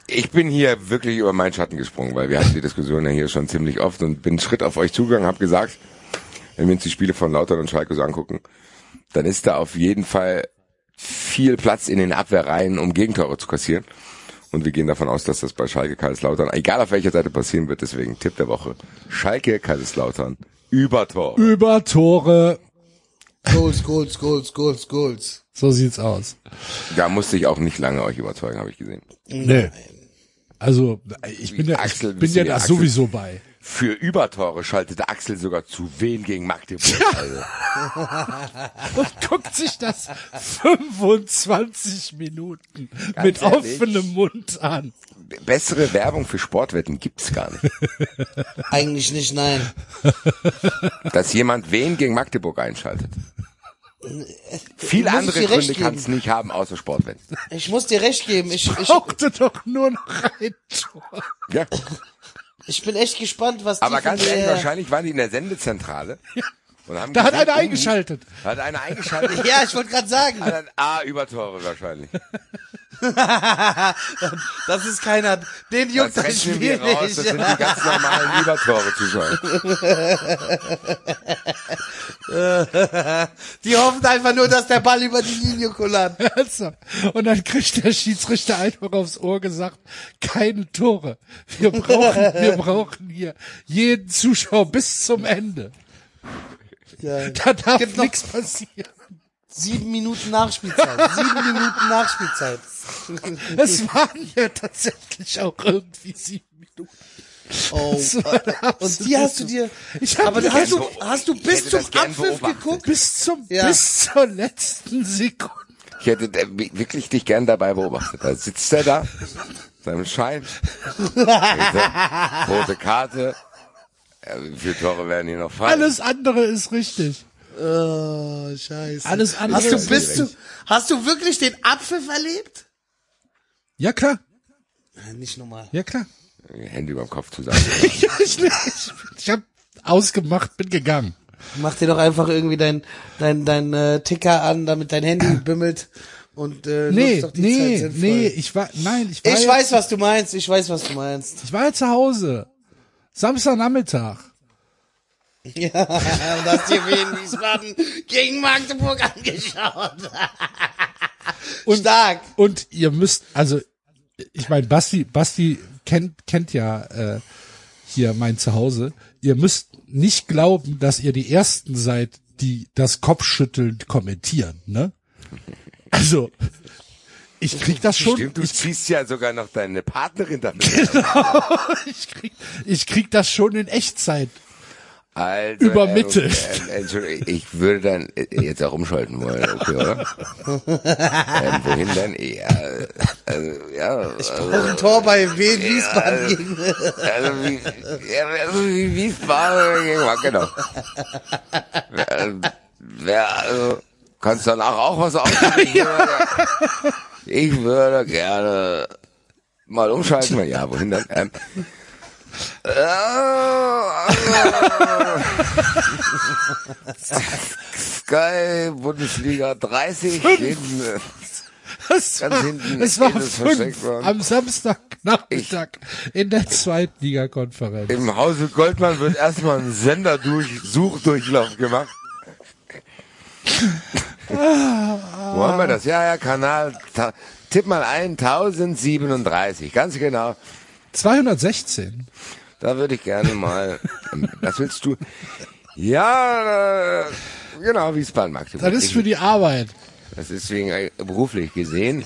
Ich bin hier wirklich über meinen Schatten gesprungen, weil wir hatten die Diskussion ja hier schon ziemlich oft und bin einen Schritt auf euch zugegangen, habe gesagt, wenn wir uns die Spiele von Lautern und Schalke so angucken, dann ist da auf jeden Fall viel Platz in den Abwehrreihen, um Gegentore zu kassieren. Und wir gehen davon aus, dass das bei Schalke Kaiserslautern, egal auf welcher Seite passieren wird, deswegen Tipp der Woche. Schalke Kaiserslautern über Tor. Über Tore. Goals, Goals, Goals, Goals, Goals. So sieht's aus. Da musste ich auch nicht lange euch überzeugen, habe ich gesehen. Nee. Also, ich bin ja, ich Axel, bin bist ja da Axel? sowieso bei. Für Übertore schaltete Axel sogar zu Wien gegen Magdeburg. Also, und guckt sich das 25 Minuten Ganz mit ehrlich? offenem Mund an. Bessere Werbung für Sportwetten gibt's gar nicht. Eigentlich nicht, nein. dass jemand wen gegen Magdeburg einschaltet. Muss ich andere Gründe kann es nicht haben, außer Sportwetten. Ich muss dir recht geben. Ich, ich, Brauchte doch nur noch ein Tor. Ja. ich bin echt gespannt, was Aber die von ganz ehrlich, wahrscheinlich waren die in der Sendezentrale. Und haben Da hat gesehen, einer oh, eingeschaltet. Hat einer eingeschaltet. Ja, ich wollte gerade sagen, Hat ein A Übertore wahrscheinlich. das ist keiner. Den juckt Das das rechnen Spiel wir raus. Das sind nicht. die ganz normalen Übertore Zuschauer. Die hoffen einfach nur, dass der Ball über die Linie kullert. Also, und dann kriegt der Schiedsrichter einfach aufs Ohr gesagt, keine Tore. Wir brauchen, wir brauchen hier jeden Zuschauer bis zum Ende. Ja. Da darf Gibt noch- nichts passieren. Sieben Minuten Nachspielzeit. Sieben Minuten Nachspielzeit. Es waren ja tatsächlich auch irgendwie sieben Minuten. Oh, Das und die hast du dir. Ich hab aber die hast du, hast du bis zum das Abpfiff geguckt? Bis zum, Ja. bis zur letzten Sekunde. Ich hätte äh, wirklich dich gern dabei beobachtet. Da sitzt er da, seinem Schein, rote Karte. Ja, wie viele Tore werden hier noch fallen? Alles andere ist richtig. Oh, scheiße. Alles andere Hast du, ist bist richtig. du, hast du wirklich den Abpfiff erlebt? Ja klar, Ja, Nicht normal. ja klar. Hände über dem Kopf zusammen. ich, ich, ich habe ausgemacht, bin gegangen. Mach dir doch einfach irgendwie dein, dein, dein äh, Ticker an, damit dein Handy bimmelt und äh, Nee, nutzt doch die nee, Zeit sinnvoll. nee, ich war, nein, ich war, Ich ja, weiß, was du meinst. Ich weiß, was du meinst. ich war ja zu Hause. Samstagnachmittag. Ja, und hast dir Wien Wiesbaden gegen Magdeburg angeschaut. Und, Stark. Und ihr müsst, also, ich meine, Basti, Basti kennt, kennt ja äh, hier mein Zuhause. Ihr müsst nicht glauben, dass ihr die Ersten seid, die das Kopfschütteln kommentieren, ne? Also, ich krieg das schon. Stimmt, du ich, ziehst ja sogar noch deine Partnerin damit. genau, ich, krieg, ich krieg das schon in Echtzeit. Also, Übermittelt. Äh, äh, Entschuldigung, ich würde dann äh, jetzt auch umschalten wollen, okay, oder? ähm, wohin denn? Ja, also, ja. Ich also, brauche ein Tor bei Wien Wiesbaden gegen. Also wie, ja, also wie Wiesbaden gegen genau. Wer, wer, also, kannst danach auch was ausprobieren? ja. Ich würde gerne mal umschalten. Ja, wohin dann? Ähm, Sky Bundesliga 30 hinten, Ganz hinten es war fünf am Samstagnachmittag in der Zweitligakonferenz. im Hause Goldmann wird erstmal ein Senderdurchsuchdurchlauf gemacht. Wo haben wir das? Ja, ja, Kanal, tipp mal ein, 1037, ganz genau. 216. Da würde ich gerne mal, was willst du? Ja, äh, genau, Wiesbaden Magdeburg. Das ist für die Arbeit. Das ist wegen äh, beruflich gesehen.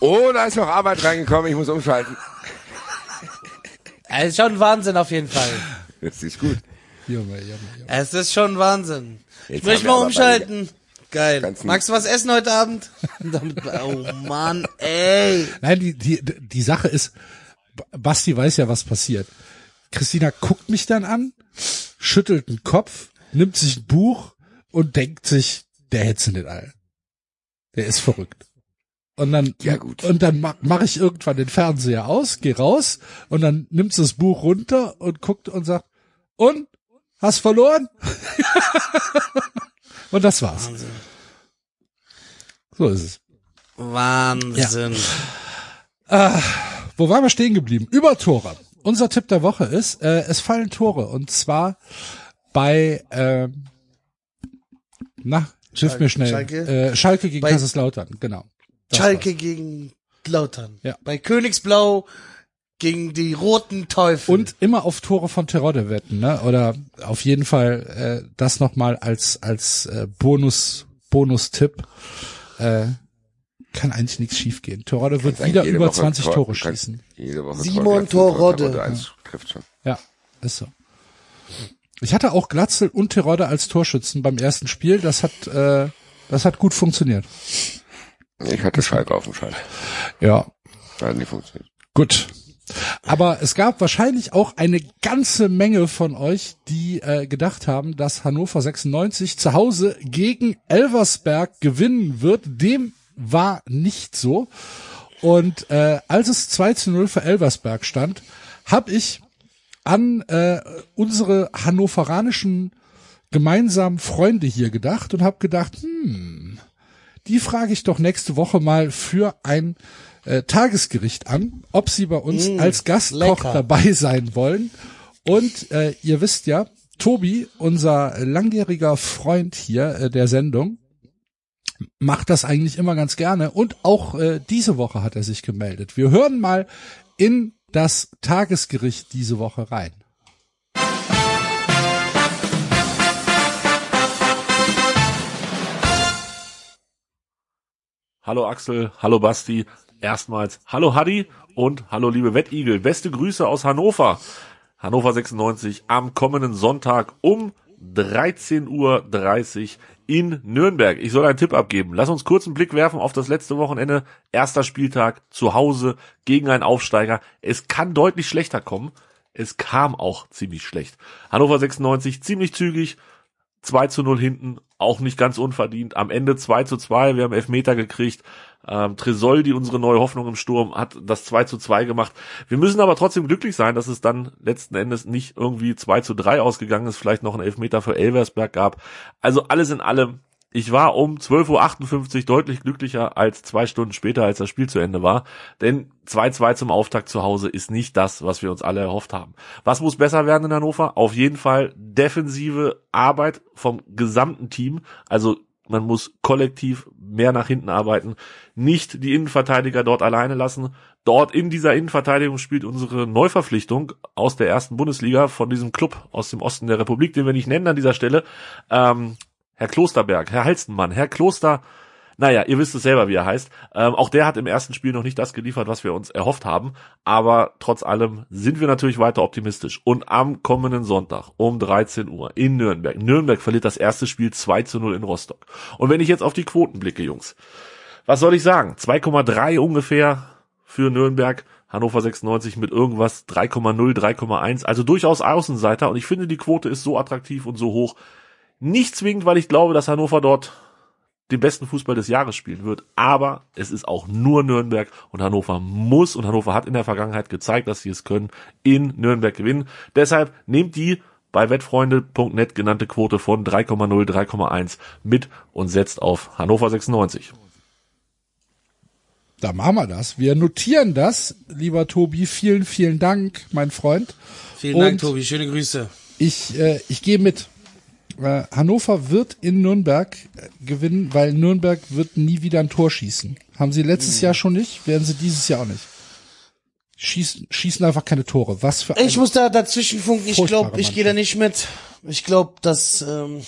Oh, da ist noch Arbeit reingekommen, ich muss umschalten. Es ist schon Wahnsinn auf jeden Fall. Das ist gut. Junge, Junge, Junge. Es ist schon Wahnsinn. Jetzt ich möchte mal umschalten. Geil. Magst du was essen heute Abend? Damit- oh Mann, ey. Nein, die, die, die Sache ist, Basti weiß ja, was passiert. Christina guckt mich dann an, schüttelt den Kopf, nimmt sich ein Buch und denkt sich, der hätte nicht all. Der ist verrückt. Und dann, Ja, gut. und dann mache mach ich irgendwann den Fernseher aus, geh raus und dann nimmt sie das Buch runter und guckt und sagt, und? Hast verloren? und das war's. So ist es. Wahnsinn. Wo waren wir stehen geblieben? Über Tore. Unser Tipp der Woche ist, äh, es fallen Tore und zwar bei ähm, na, hilf mir schnell. Schalke? Äh, Schalke gegen Bei- Kaiserslautern, genau. Das Schalke gegen Lautern. Ja. Bei Königsblau gegen die roten Teufel. Und immer auf Tore von Terodde wetten, ne? Oder auf jeden Fall äh, das nochmal als als äh, Bonus Bonus-Tipp. Äh, kann eigentlich nichts schiefgehen. Terodde wird wieder über Woche 20 Tor- Tore schießen. Jede Woche Simon trifft schon. Ja, ist so. Ich hatte auch Glatzel und Terodde als Torschützen beim ersten Spiel. Das hat, äh, das hat gut funktioniert. Ich hatte Schalke auf dem Schein. Ja, Hat nicht funktioniert. gut. Aber es gab wahrscheinlich auch eine ganze Menge von euch, die äh, gedacht haben, dass Hannover 96 zu Hause gegen Elversberg gewinnen wird. Dem war nicht so. Und äh, als es 2 zu 0 für Elversberg stand, habe ich an äh, unsere hannoveranischen gemeinsamen Freunde hier gedacht und habe gedacht, hm, die frage ich doch nächste Woche mal für ein äh, Tagesgericht an, ob sie bei uns Mm, als Gastkoch lecker. dabei sein wollen. Und äh, ihr wisst ja, Tobi, unser langjähriger Freund hier äh, der Sendung, macht das eigentlich immer ganz gerne. Und auch äh, diese Woche hat er sich gemeldet. Wir hören mal in das Tagesgericht diese Woche rein. Hallo Axel, hallo Basti, erstmals hallo Hadi und hallo liebe Wettigel. Beste Grüße aus Hannover. Hannover 96 am kommenden Sonntag um 13.30 Uhr in Nürnberg. Ich soll einen Tipp abgeben. Lass uns kurz einen Blick werfen auf das letzte Wochenende. Erster Spieltag zu Hause gegen einen Aufsteiger. Es kann deutlich schlechter kommen. Es kam auch ziemlich schlecht. Hannover 96 ziemlich zügig, 2 zu 0 hinten, auch nicht ganz unverdient. Am Ende 2 zu 2, wir haben Elfmeter gekriegt. Ähm, Tresoldi, unsere neue Hoffnung im Sturm, hat das 2 zu 2 gemacht. Wir müssen aber trotzdem glücklich sein, dass es dann letzten Endes nicht irgendwie 2 zu 3 ausgegangen ist, vielleicht noch ein Elfmeter für Elversberg gab. Also alles in allem, ich war um 12.58 Uhr deutlich glücklicher als zwei Stunden später, als das Spiel zu Ende war. Denn 2-2 zum Auftakt zu Hause ist nicht das, was wir uns alle erhofft haben. Was muss besser werden in Hannover? Auf jeden Fall defensive Arbeit vom gesamten Team. Also man muss kollektiv mehr nach hinten arbeiten, nicht die Innenverteidiger dort alleine lassen. Dort in dieser Innenverteidigung spielt unsere Neuverpflichtung aus der ersten Bundesliga von diesem Club aus dem Osten der Republik, den wir nicht nennen an dieser Stelle. Ähm, Herr Klosterberg, Herr Halstenmann, Herr Kloster, Naja, ihr wisst es selber, wie er heißt. Ähm, auch der hat im ersten Spiel noch nicht das geliefert, was wir uns erhofft haben. Aber trotz allem sind wir natürlich weiter optimistisch. Und am kommenden Sonntag um 13 Uhr in Nürnberg. Nürnberg verliert das erste Spiel 2 zu 0 in Rostock. Und wenn ich jetzt auf die Quoten blicke, Jungs. Was soll ich sagen? 2,3 ungefähr für Nürnberg. Hannover 96 mit irgendwas 3,0, 3,1. Also durchaus Außenseiter. Und ich finde, die Quote ist so attraktiv und so hoch. Nicht zwingend, weil ich glaube, dass Hannover dort den besten Fußball des Jahres spielen wird. Aber es ist auch nur Nürnberg und Hannover muss und Hannover hat in der Vergangenheit gezeigt, dass sie es können, in Nürnberg gewinnen. Deshalb nehmt die bei wettfreunde.net genannte Quote von 3,0, 3,1 mit und setzt auf Hannover 96. Da machen wir das. Wir notieren das, lieber Tobi. Vielen, vielen Dank, mein Freund. Vielen Und Dank, Tobi. Schöne Grüße. Ich, äh, ich gehe mit. Äh, Hannover wird in Nürnberg äh, gewinnen, weil Nürnberg wird nie wieder ein Tor schießen. Haben sie letztes Jahr schon nicht, werden sie dieses Jahr auch nicht. Schießen, schießen einfach keine Tore. Was für Ich muss da dazwischen funken. Ich glaube, ich gehe da nicht mit. Ich glaube, dass ähm,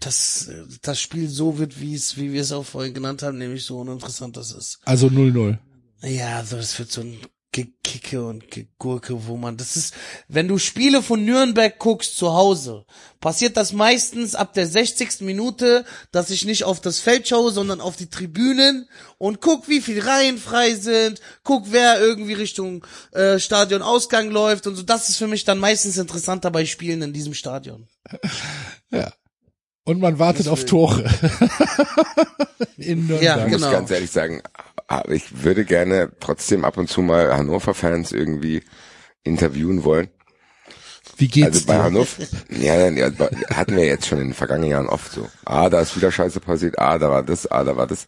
dass äh, das Spiel so wird, wie es, wie wir es auch vorhin genannt haben, nämlich so uninteressant das ist. Also 0-0. Ja, so das wird so ein Gekicke und Gegurke, wo man, das ist, wenn du Spiele von Nürnberg guckst zu Hause, passiert das meistens ab der 60. Minute, dass ich nicht auf das Feld schaue, sondern auf die Tribünen und guck, wie viel Reihen frei sind, guck, wer irgendwie Richtung äh, Stadionausgang läuft und so. Das ist für mich dann meistens interessanter bei Spielen in diesem Stadion. Ja. Und man wartet auf Tore. in Nürnberg. Ja, Ich muss genau. ganz ehrlich sagen, ich würde gerne trotzdem ab und zu mal Hannover-Fans irgendwie interviewen wollen. Wie geht's Also bei dir? Hannover, ja, ja, hatten wir jetzt schon in den vergangenen Jahren oft so. Ah, da ist wieder Scheiße passiert, ah, da war das, ah, da war das.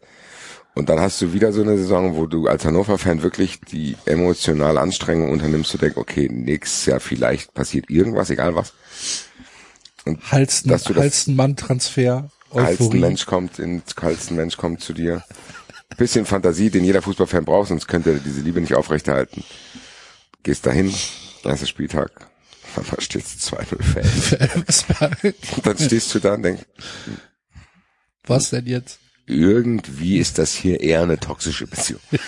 Und dann hast du wieder so eine Saison, wo du als Hannover-Fan wirklich die emotionale Anstrengung unternimmst, zu denken, okay, nächstes Jahr vielleicht passiert irgendwas, egal was. Halsten, dass du das- Halstenmann-Transfer. Euphorie. Mensch kommt, in kalsten Mensch kommt zu dir. Bisschen Fantasie, den jeder Fußballfan braucht, sonst könnte er diese Liebe nicht aufrechterhalten. Gehst dahin, erster Spieltag, da steht 2-0 Fan. Und dann stehst du da und denkst, Was denn jetzt? irgendwie ist das hier eher eine toxische Beziehung.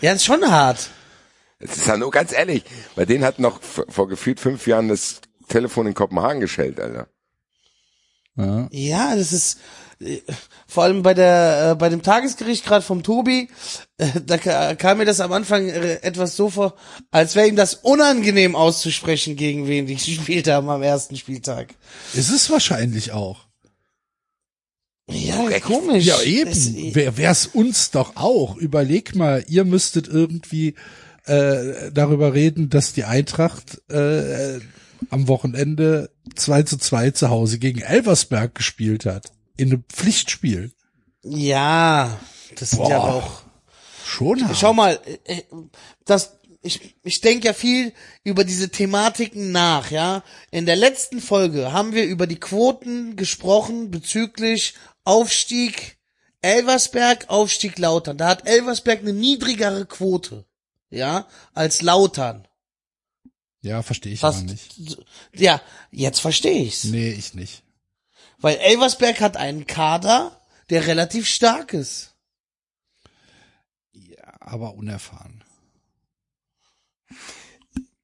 Ja, ist schon hart. Es ist ja nur ganz ehrlich, bei denen hat noch vor vor gefühlt fünf Jahren das Telefon in Kopenhagen geschellt, Alter. Ja. Ja, das ist äh, vor allem bei der äh, bei dem Tagesgericht gerade vom Tobi, äh, da ka- kam mir das am Anfang äh, etwas so vor, als wäre ihm das unangenehm auszusprechen, gegen wen die gespielt haben am ersten Spieltag. Ist es wahrscheinlich auch. Ja, komisch. Ja, eben. Das, Wer wär's uns doch auch. Überleg mal, ihr müsstet irgendwie äh, darüber reden, dass die Eintracht äh, am Wochenende 2 zu 2 zu Hause gegen Elversberg gespielt hat. In einem Pflichtspiel. ja, das sind ja Boah. aber auch Schon hart. Schau mal, äh, das ich ich denke ja viel über diese Thematiken nach, ja. In der letzten Folge haben wir über die Quoten gesprochen bezüglich Aufstieg Elversberg, Aufstieg Lautern. Da hat Elversberg eine niedrigere Quote, ja, als Lautern. Ja, verstehe ich aber Fast, nicht. ja, jetzt verstehe ich's. Nee, ich nicht. Weil Elversberg hat einen Kader, der relativ stark ist. Ja, aber unerfahren.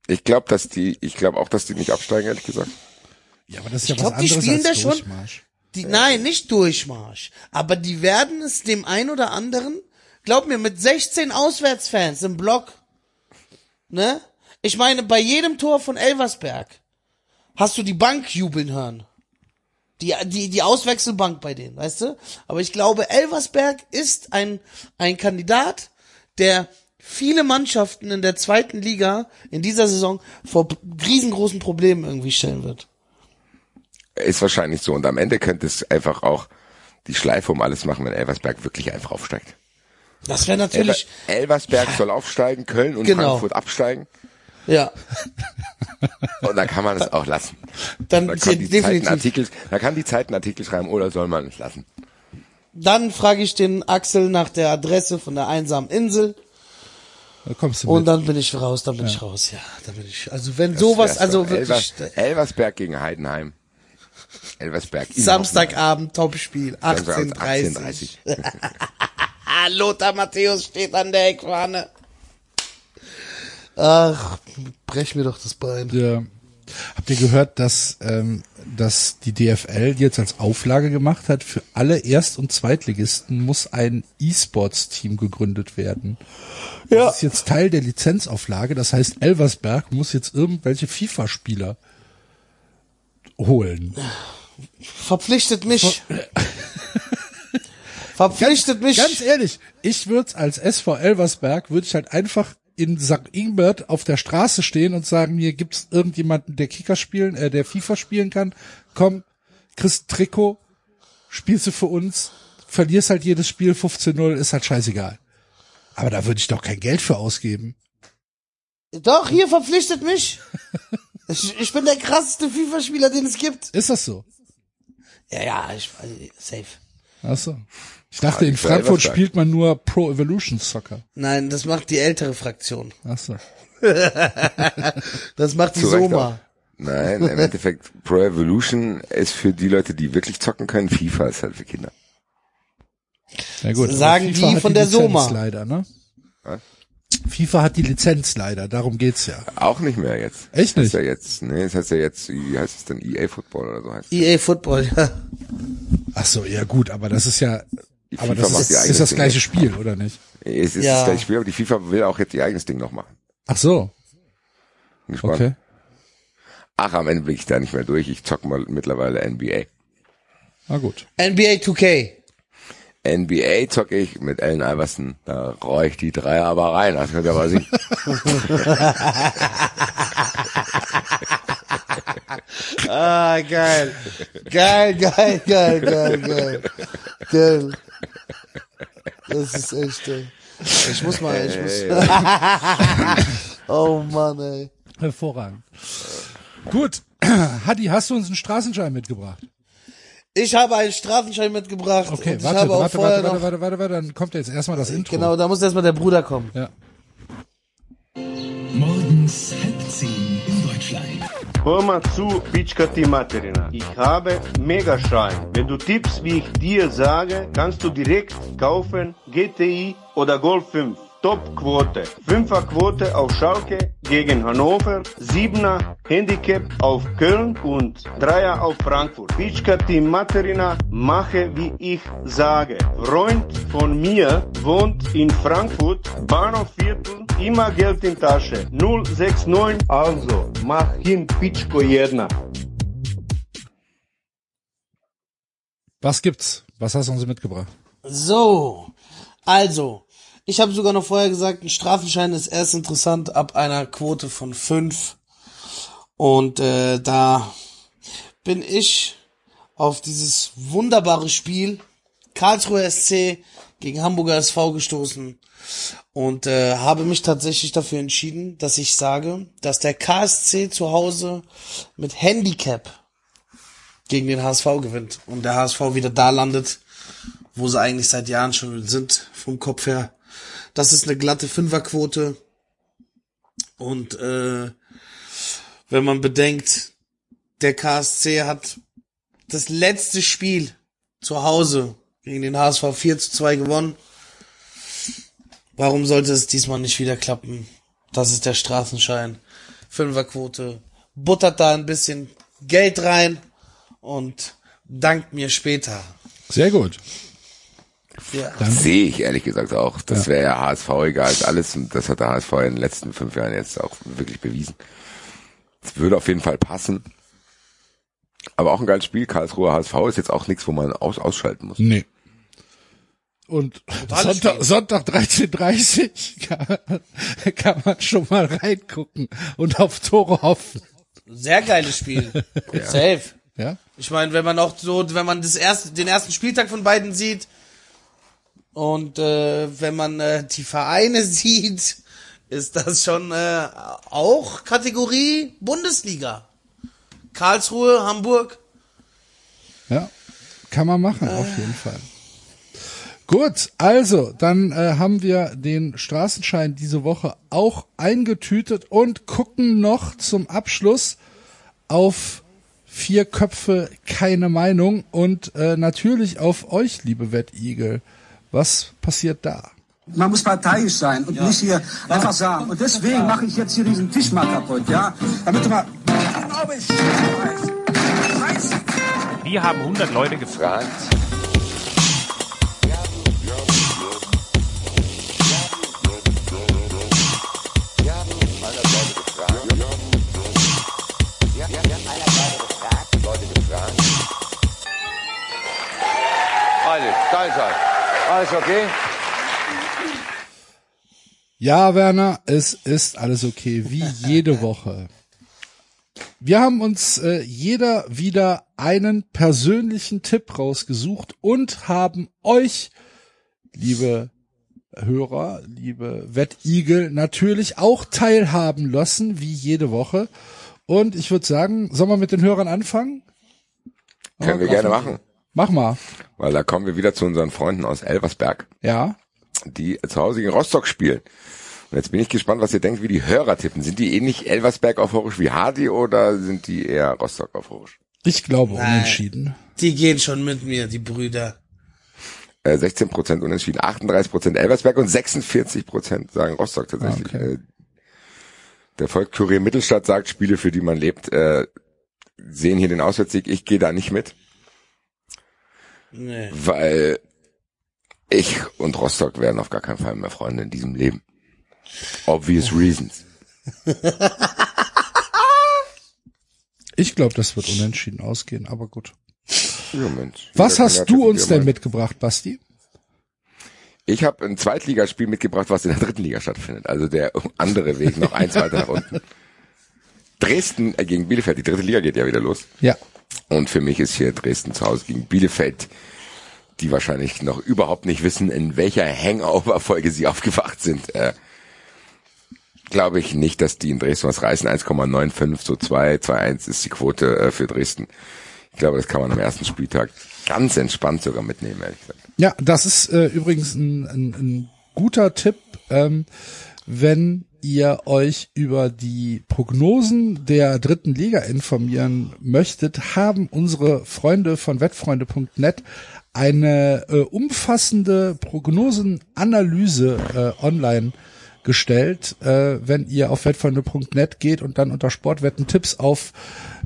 Ich glaube, dass die, ich glaube auch, dass die nicht absteigen, ehrlich gesagt. Ja, aber das ist Ich ja was glaub, die anderes spielen als da schon- Durchmarsch. Die, nein, nicht Durchmarsch. Aber die werden es dem ein oder anderen, glaub mir, mit 16 Auswärtsfans im Block, ne? Ich meine, bei jedem Tor von Elversberg hast du die Bank jubeln hören. Die, die, die Auswechselbank bei denen, weißt du? Aber ich glaube, Elversberg ist ein, ein Kandidat, der viele Mannschaften in der zweiten Liga in dieser Saison vor riesengroßen Problemen irgendwie stellen wird. Ist wahrscheinlich so. Und am Ende könnte es einfach auch die Schleife um alles machen, wenn Elversberg wirklich einfach aufsteigt. Das wäre natürlich, Elversberg soll aufsteigen, Köln und Genau. Frankfurt absteigen. Ja, Und dann kann man es auch lassen. dann Da kann die Zeit einen definitiv. Artikel, da kann die Zeit einen Artikel schreiben oder soll man es lassen. Dann frage ich den Axel nach der Adresse von der einsamen Insel Da kommst du und mit. dann bin ich raus, dann bin ich raus, ja, dann bin ich. Also wenn sowas, also wirklich, Elvers, Elversberg gegen Heidenheim. Elversberg. Samstagabend, Topspiel, nicht. Samstagabend 18.30 Ah, Lothar Matthäus steht an der Eckfahne. Ach, brech mir doch das Bein. Ja. Habt ihr gehört, dass, ähm, dass die DFL jetzt als Auflage gemacht hat, für alle Erst- und Zweitligisten muss ein E-Sports-Team gegründet werden. Ja. Das ist jetzt Teil der Lizenzauflage. Das heißt, Elversberg muss jetzt irgendwelche FIFA-Spieler holen. Verpflichtet mich. Verpflichtet mich. Ganz ehrlich, ich würde als SV Elversberg, würde ich halt einfach in St. Ingbert auf der Straße stehen und sagen, hier gibt's irgendjemanden, der Kicker spielen, äh, der FIFA spielen kann. Komm, kriegst Trikot, spielst du für uns, verlierst halt jedes Spiel 15-0, ist halt scheißegal. Aber da würde ich doch kein Geld für ausgeben. Doch, hier verpflichtet mich. Ich, ich bin der krasseste FIFA-Spieler, den es gibt. Ist das so? Ja, ja, ich, safe. Ach so. Ich dachte, Ah, in Frankfurt spielt man nur Pro Evolution Soccer. Nein, das macht die ältere Fraktion. Ach so. Das macht die Zu Soma. Nein, im Endeffekt, Pro Evolution ist für die Leute, die wirklich zocken können. FIFA ist halt für Kinder. Na gut. Sagen FIFA die hat von der Lizenz Soma. leider, ne? Was? FIFA hat die Lizenz leider, darum geht's ja. Auch nicht mehr jetzt. Echt Das nicht? heißt ja jetzt, nee, das heißt ja jetzt, wie heißt es denn, EA Football oder so heißt es. EA Football, ja. Ach so, ja gut, aber das ist ja, Die aber FIFA das macht ist, ihr ist das gleiche. Spiel, oder nicht? Es ist Ja. das gleiche Spiel, aber die FIFA will auch jetzt ihr eigenes Ding noch machen. Ach so, Bin gespannt. okay. Ach, am Ende bin ich da nicht mehr durch. Ich zock mal mittlerweile NBA. Na gut. NBA 2K. NBA zocke ich mit Allen Iverson. Da rohr ich die Dreier aber rein. Das könnt ihr aber sehen. Ah, geil. Geil, geil, geil, geil, geil. Geil. Das ist echt, ey. Ich muss mal, ich muss. oh Mann, ey. Hervorragend. Gut. Hadi, hast du uns einen Straßenschein mitgebracht? Ich habe einen Straßenschein mitgebracht. Okay, warte, warte, warte, warte, warte, warte, warte, dann kommt jetzt erstmal das Intro. Genau, da muss erstmal der Bruder kommen. Ja. Hör mal zu, Pitschka Materina. Ich habe Megaschein. Wenn du tippst, wie ich dir sage, kannst du direkt kaufen GTI oder Golf 5. Top-Quote. Fünfer-Quote auf Schalke gegen Hannover. Siebener Handicap auf Köln und Dreier auf Frankfurt. Pitschka die Materina, mache wie ich sage. Freund von mir wohnt in Frankfurt, Bahnhofviertel, immer Geld in Tasche. 069, also mach hin Pitschko jedna. Was gibt's? Was hast du uns mitgebracht? So, also, ich habe sogar noch vorher gesagt, ein Strafenschein ist erst interessant ab einer Quote von fünf Und äh, da bin ich auf dieses wunderbare Spiel Karlsruhe SC gegen Hamburger SV gestoßen und äh, habe mich tatsächlich dafür entschieden, dass ich sage, dass der KSC zu Hause mit Handicap gegen den HSV gewinnt und der HSV wieder da landet, wo sie eigentlich seit Jahren schon sind, vom Kopf her. Das ist eine glatte Fünferquote. Und äh, wenn man bedenkt, der KSC hat das letzte Spiel zu Hause gegen den HSV 4 zu 2 gewonnen. Warum sollte es diesmal nicht wieder klappen? Das ist der Straßenschein. Fünferquote. Buttert da ein bisschen Geld rein und dankt mir später. Sehr gut. Ja. Sehe ich ehrlich gesagt auch. Das wäre ja HSV egal als alles und das hat der HSV in den letzten fünf Jahren jetzt auch wirklich bewiesen. Es würde auf jeden Fall passen. Aber auch ein geiles Spiel. Karlsruhe HSV ist jetzt auch nichts, wo man aus ausschalten muss. Nee. Und Sonntag. Sonntag 13.30 kann, kann man schon mal reingucken und auf Tore hoffen. Sehr geiles Spiel. Safe. Ja? Ich meine, wenn man auch so, wenn man das erste, den ersten Spieltag von beiden sieht und äh, wenn man äh, die Vereine sieht, ist das schon äh, auch Kategorie Bundesliga. Karlsruhe, Hamburg. Ja, kann man machen, auf jeden Fall. Gut, also, dann äh, haben wir den Straßenschein diese Woche auch eingetütet und gucken noch zum Abschluss auf Vier Köpfe, keine Meinung und äh, natürlich auf euch, liebe Wettigel. Was passiert da? Man muss parteiisch sein und nicht hier einfach sagen. Und deswegen mache ich jetzt hier diesen Tisch mal kaputt, ja? Damit du mal. Glaube ich, Scheiße. Wir haben 100 Leute gefragt. Alles okay? Ja, Werner, es ist alles okay, wie jede Woche. Wir haben uns äh, jeder wieder einen persönlichen Tipp rausgesucht und haben euch, liebe Hörer, liebe Wettigel, natürlich auch teilhaben lassen, wie jede Woche. Und ich würde sagen, sollen wir mit den Hörern anfangen? Können wir gerne machen. Mach mal. Weil da kommen wir wieder zu unseren Freunden aus Elversberg, Ja. die zu Hause gegen Rostock spielen. Und jetzt bin ich gespannt, was ihr denkt, wie die Hörer tippen. Sind die ähnlich Elversberg euphorisch wie Hardy oder sind die eher Rostock euphorisch? Ich glaube Nein. unentschieden. Die gehen schon mit mir, die Brüder. Äh, 16% unentschieden, 38% Elversberg und 46% sagen Rostock tatsächlich. Ah, okay. Äh, der Volkskurier Mittelstadt sagt, Spiele, für die man lebt, äh, sehen hier den Auswärtssieg. Ich gehe da nicht mit, Nee. weil ich und Rostock werden auf gar keinen Fall mehr Freunde in diesem Leben. Obvious reasons. Ich glaube, das wird unentschieden ausgehen, aber gut. Ja, Mensch. Was hast du uns denn mitgebracht, Basti? Ich habe ein Zweitligaspiel mitgebracht, was in der dritten Liga stattfindet. Also der andere Weg noch eins weiter nach unten. Dresden äh, gegen Bielefeld. Die dritte Liga geht ja wieder los. Ja. Und für mich ist hier Dresden zu Hause gegen Bielefeld, die wahrscheinlich noch überhaupt nicht wissen, in welcher Hangover-Folge sie aufgewacht sind. Äh, Glaube ich nicht, dass die in Dresden was reißen. 1,95 zu 2, 2,1 ist die Quote äh, für Dresden. Ich glaube, das kann man am ersten Spieltag ganz entspannt sogar mitnehmen, ehrlich gesagt. Ja, das ist äh, übrigens ein, ein, ein guter Tipp, ähm, wenn ihr euch über die Prognosen der dritten Liga informieren möchtet, haben unsere Freunde von wettfreunde.net eine äh, umfassende Prognosenanalyse äh, online gestellt, äh, wenn ihr auf wettfreunde.net geht und dann unter Sportwetten Tipps auf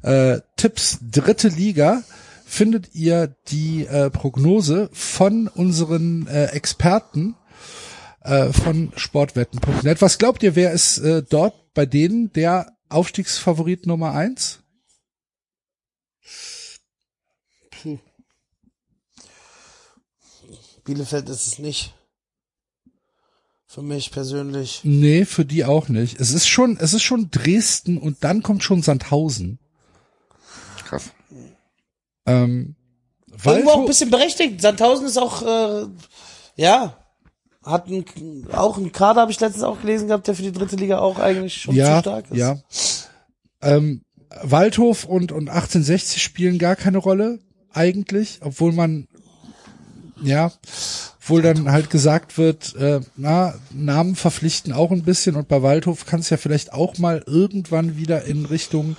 äh, Tipps dritte Liga findet ihr die äh, Prognose von unseren äh, Experten äh, von sportwetten.net. Was glaubt ihr, wer ist äh, dort bei denen der Aufstiegsfavorit Nummer eins? Bielefeld ist es nicht. Für mich persönlich. Nee, für die auch nicht. Es ist schon, es ist schon Dresden und dann kommt schon Sandhausen. Krass. Ähm, Irgendwo auch ein bisschen berechtigt. Sandhausen ist auch, äh, ja, hat ein, auch einen Kader, habe ich letztens auch gelesen gehabt, der für die dritte Liga auch eigentlich schon ja, zu stark ist. ja. Ähm, Waldhof und, und 1860 spielen gar keine Rolle, eigentlich, obwohl man, ja, obwohl dann halt gesagt wird, äh, na, Namen verpflichten auch ein bisschen und bei Waldhof kann es ja vielleicht auch mal irgendwann wieder in Richtung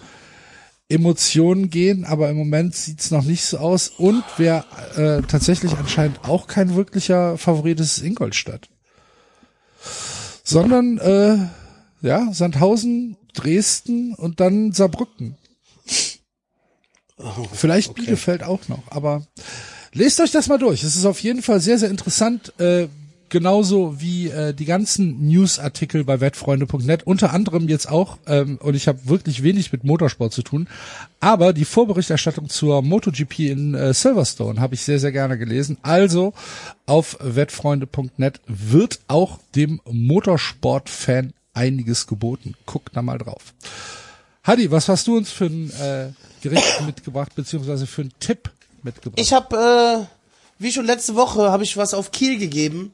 Emotionen gehen, aber im Moment sieht's noch nicht so aus. Und wer äh, tatsächlich anscheinend auch kein wirklicher Favorit ist, ist Ingolstadt. Sondern äh, ja, Sandhausen, Dresden und dann Saarbrücken. Vielleicht Bielefeld auch noch, aber lest euch das mal durch. Es ist auf jeden Fall sehr, sehr interessant, äh, genauso wie äh, die ganzen Newsartikel bei wettfreunde.net, unter anderem jetzt auch, ähm, und ich habe wirklich wenig mit Motorsport zu tun, aber die Vorberichterstattung zur MotoGP in äh, Silverstone habe ich sehr, sehr gerne gelesen. Also auf wettfreunde.net wird auch dem Motorsport-Fan einiges geboten. Guckt da mal drauf. Hadi, was hast du uns für ein äh, Gericht mitgebracht, beziehungsweise für einen Tipp mitgebracht? Ich habe, äh, wie schon letzte Woche, habe ich was auf Kiel gegeben.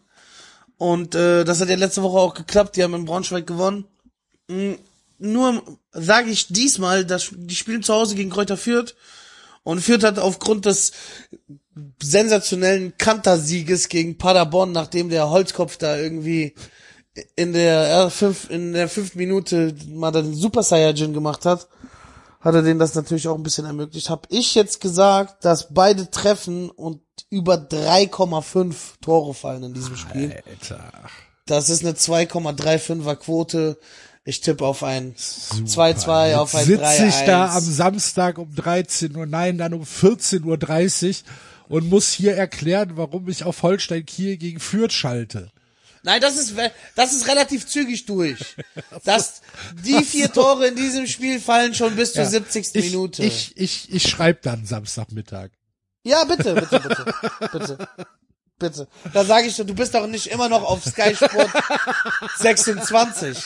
Und äh, das hat ja letzte Woche auch geklappt. Die haben in Braunschweig gewonnen. Mm, Nur sage ich diesmal, dass die spielen zu Hause gegen Kräuter Fürth. Und Fürth hat aufgrund des sensationellen Kantersieges gegen Paderborn, nachdem der Holzkopf da irgendwie in der, fünf, in der fünften Minute mal den Super Saiyajin gemacht hat, hat er denen das natürlich auch ein bisschen ermöglicht. Hab ich jetzt gesagt, dass beide treffen und über 3,5 Tore fallen in diesem Spiel. Alter. Das ist eine 2,35er Quote. Ich tippe auf ein 2-2, auf ein 3-1. Sitze ich da am Samstag um 13 Uhr, nein, dann um 14.30 Uhr und muss hier erklären, warum ich auf Holstein Kiel gegen Fürth schalte. Nein, das ist, das ist relativ zügig durch. Das, die vier Tore in diesem Spiel fallen schon bis zur Ja. 70. Ich, Minute. ich, ich, ich schreibe dann Samstagmittag. Ja, bitte, bitte, bitte, bitte, bitte. Da sage ich doch, du bist doch nicht immer noch auf Sky Sport 26.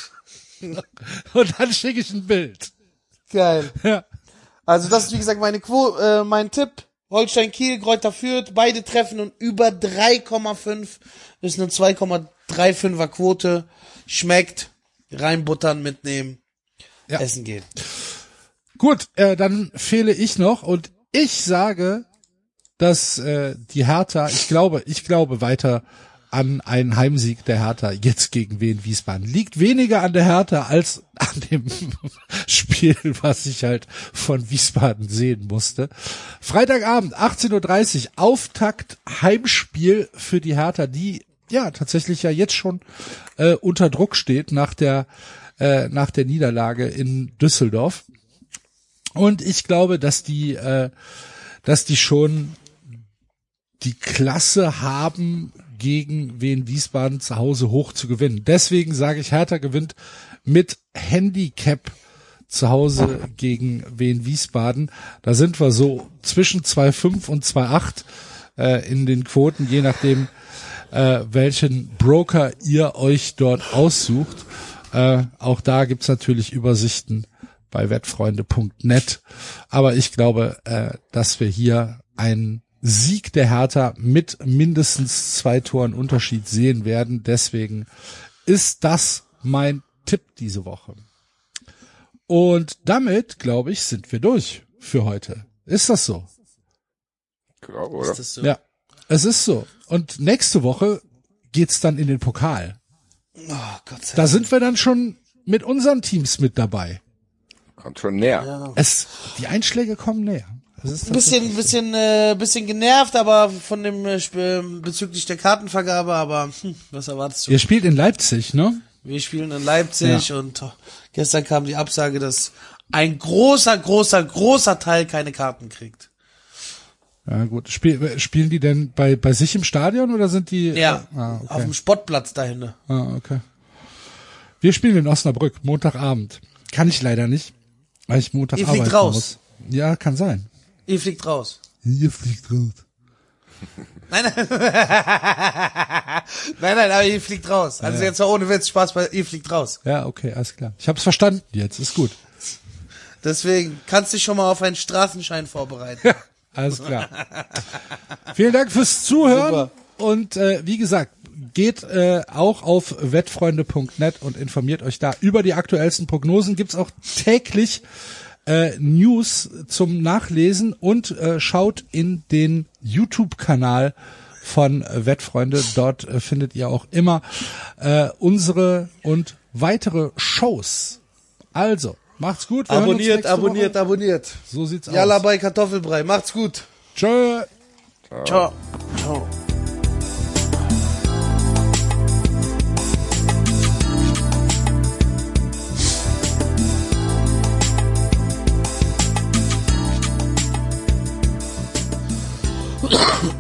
Und dann schicke ich ein Bild. Geil. Ja. Also das ist wie gesagt meine Quo äh, mein Tipp. Holstein Kiel, Kräuter führt, beide treffen und über 3,5 ist eine 2,35er Quote. Schmeckt. Reinbuttern, mitnehmen, Ja. essen gehen. Gut, äh, dann fehle ich noch und ich sage, dass äh, die Hertha, ich glaube, ich glaube weiter an einen Heimsieg der Hertha jetzt gegen Wien Wiesbaden. Liegt weniger an der Hertha als an dem Spiel, was ich halt von Wiesbaden sehen musste. Freitagabend, 18.30 Uhr, Auftakt Heimspiel für die Hertha, die ja tatsächlich ja jetzt schon äh, unter Druck steht nach der äh, nach der Niederlage in Düsseldorf. Und ich glaube, dass die, äh, dass die schon die Klasse haben, gegen Wien Wiesbaden zu Hause hoch zu gewinnen. Deswegen sage ich, Hertha gewinnt mit Handicap zu Hause gegen Wien Wiesbaden. Da sind wir so zwischen 2,5 und 2,8 äh, in den Quoten, je nachdem, äh, welchen Broker ihr euch dort aussucht. Äh, auch da gibt's natürlich Übersichten bei wettfreunde.net. Aber ich glaube, äh, dass wir hier einen Sieg der Hertha mit mindestens zwei Toren Unterschied sehen werden. Deswegen ist das mein Tipp diese Woche. Und damit, glaube ich, sind wir durch für heute. Ist das so? Glaube, oder? Ist das so? Ja, es ist so. Und nächste Woche geht's dann in den Pokal. Oh, Gott sei Da sind wir dann schon mit unseren Teams mit dabei. Kommt schon näher. Es, die Einschläge kommen näher. Bisschen, bisschen, äh, bisschen genervt, aber von dem äh, Sp- bezüglich der Kartenvergabe, aber hm, was erwartest du? Ihr spielt in Leipzig, ne? Wir spielen in Leipzig und oh, gestern kam die Absage, dass ein großer, großer, großer Teil keine Karten kriegt. Ja, gut. Spiel, spielen die denn bei, bei sich im Stadion oder sind die? Ja, Ah, auf okay. dem Sportplatz dahinter. Ah, okay. Wir spielen in Osnabrück, Montagabend. Kann ich leider nicht, weil ich Montag Ihr fliegt arbeiten raus. muss. Ja, kann sein. Ihr fliegt raus. Ihr fliegt raus. Nein, nein. nein, nein, aber ihr fliegt raus. Also jetzt mal ohne Witz, Spaß, bei ihr fliegt raus. Ja, okay, alles klar. Ich hab's verstanden jetzt, ist gut. Deswegen kannst du dich schon mal auf einen Straßenschein vorbereiten. Alles klar. Vielen Dank fürs Zuhören. Super. Und äh, wie gesagt, geht äh, auch auf wettfreunde.net und informiert euch da über die aktuellsten Prognosen. Gibt's auch täglich äh, News zum Nachlesen und äh, schaut in den YouTube-Kanal von äh, Wettfreunde. Dort äh, findet ihr auch immer äh, unsere und weitere Shows. Also, macht's gut. Wir abonniert, abonniert, Woche. abonniert. So sieht's Jalla aus. bei Kartoffelbrei. Macht's gut. Tschö. Ciao. Ciao. Yeah.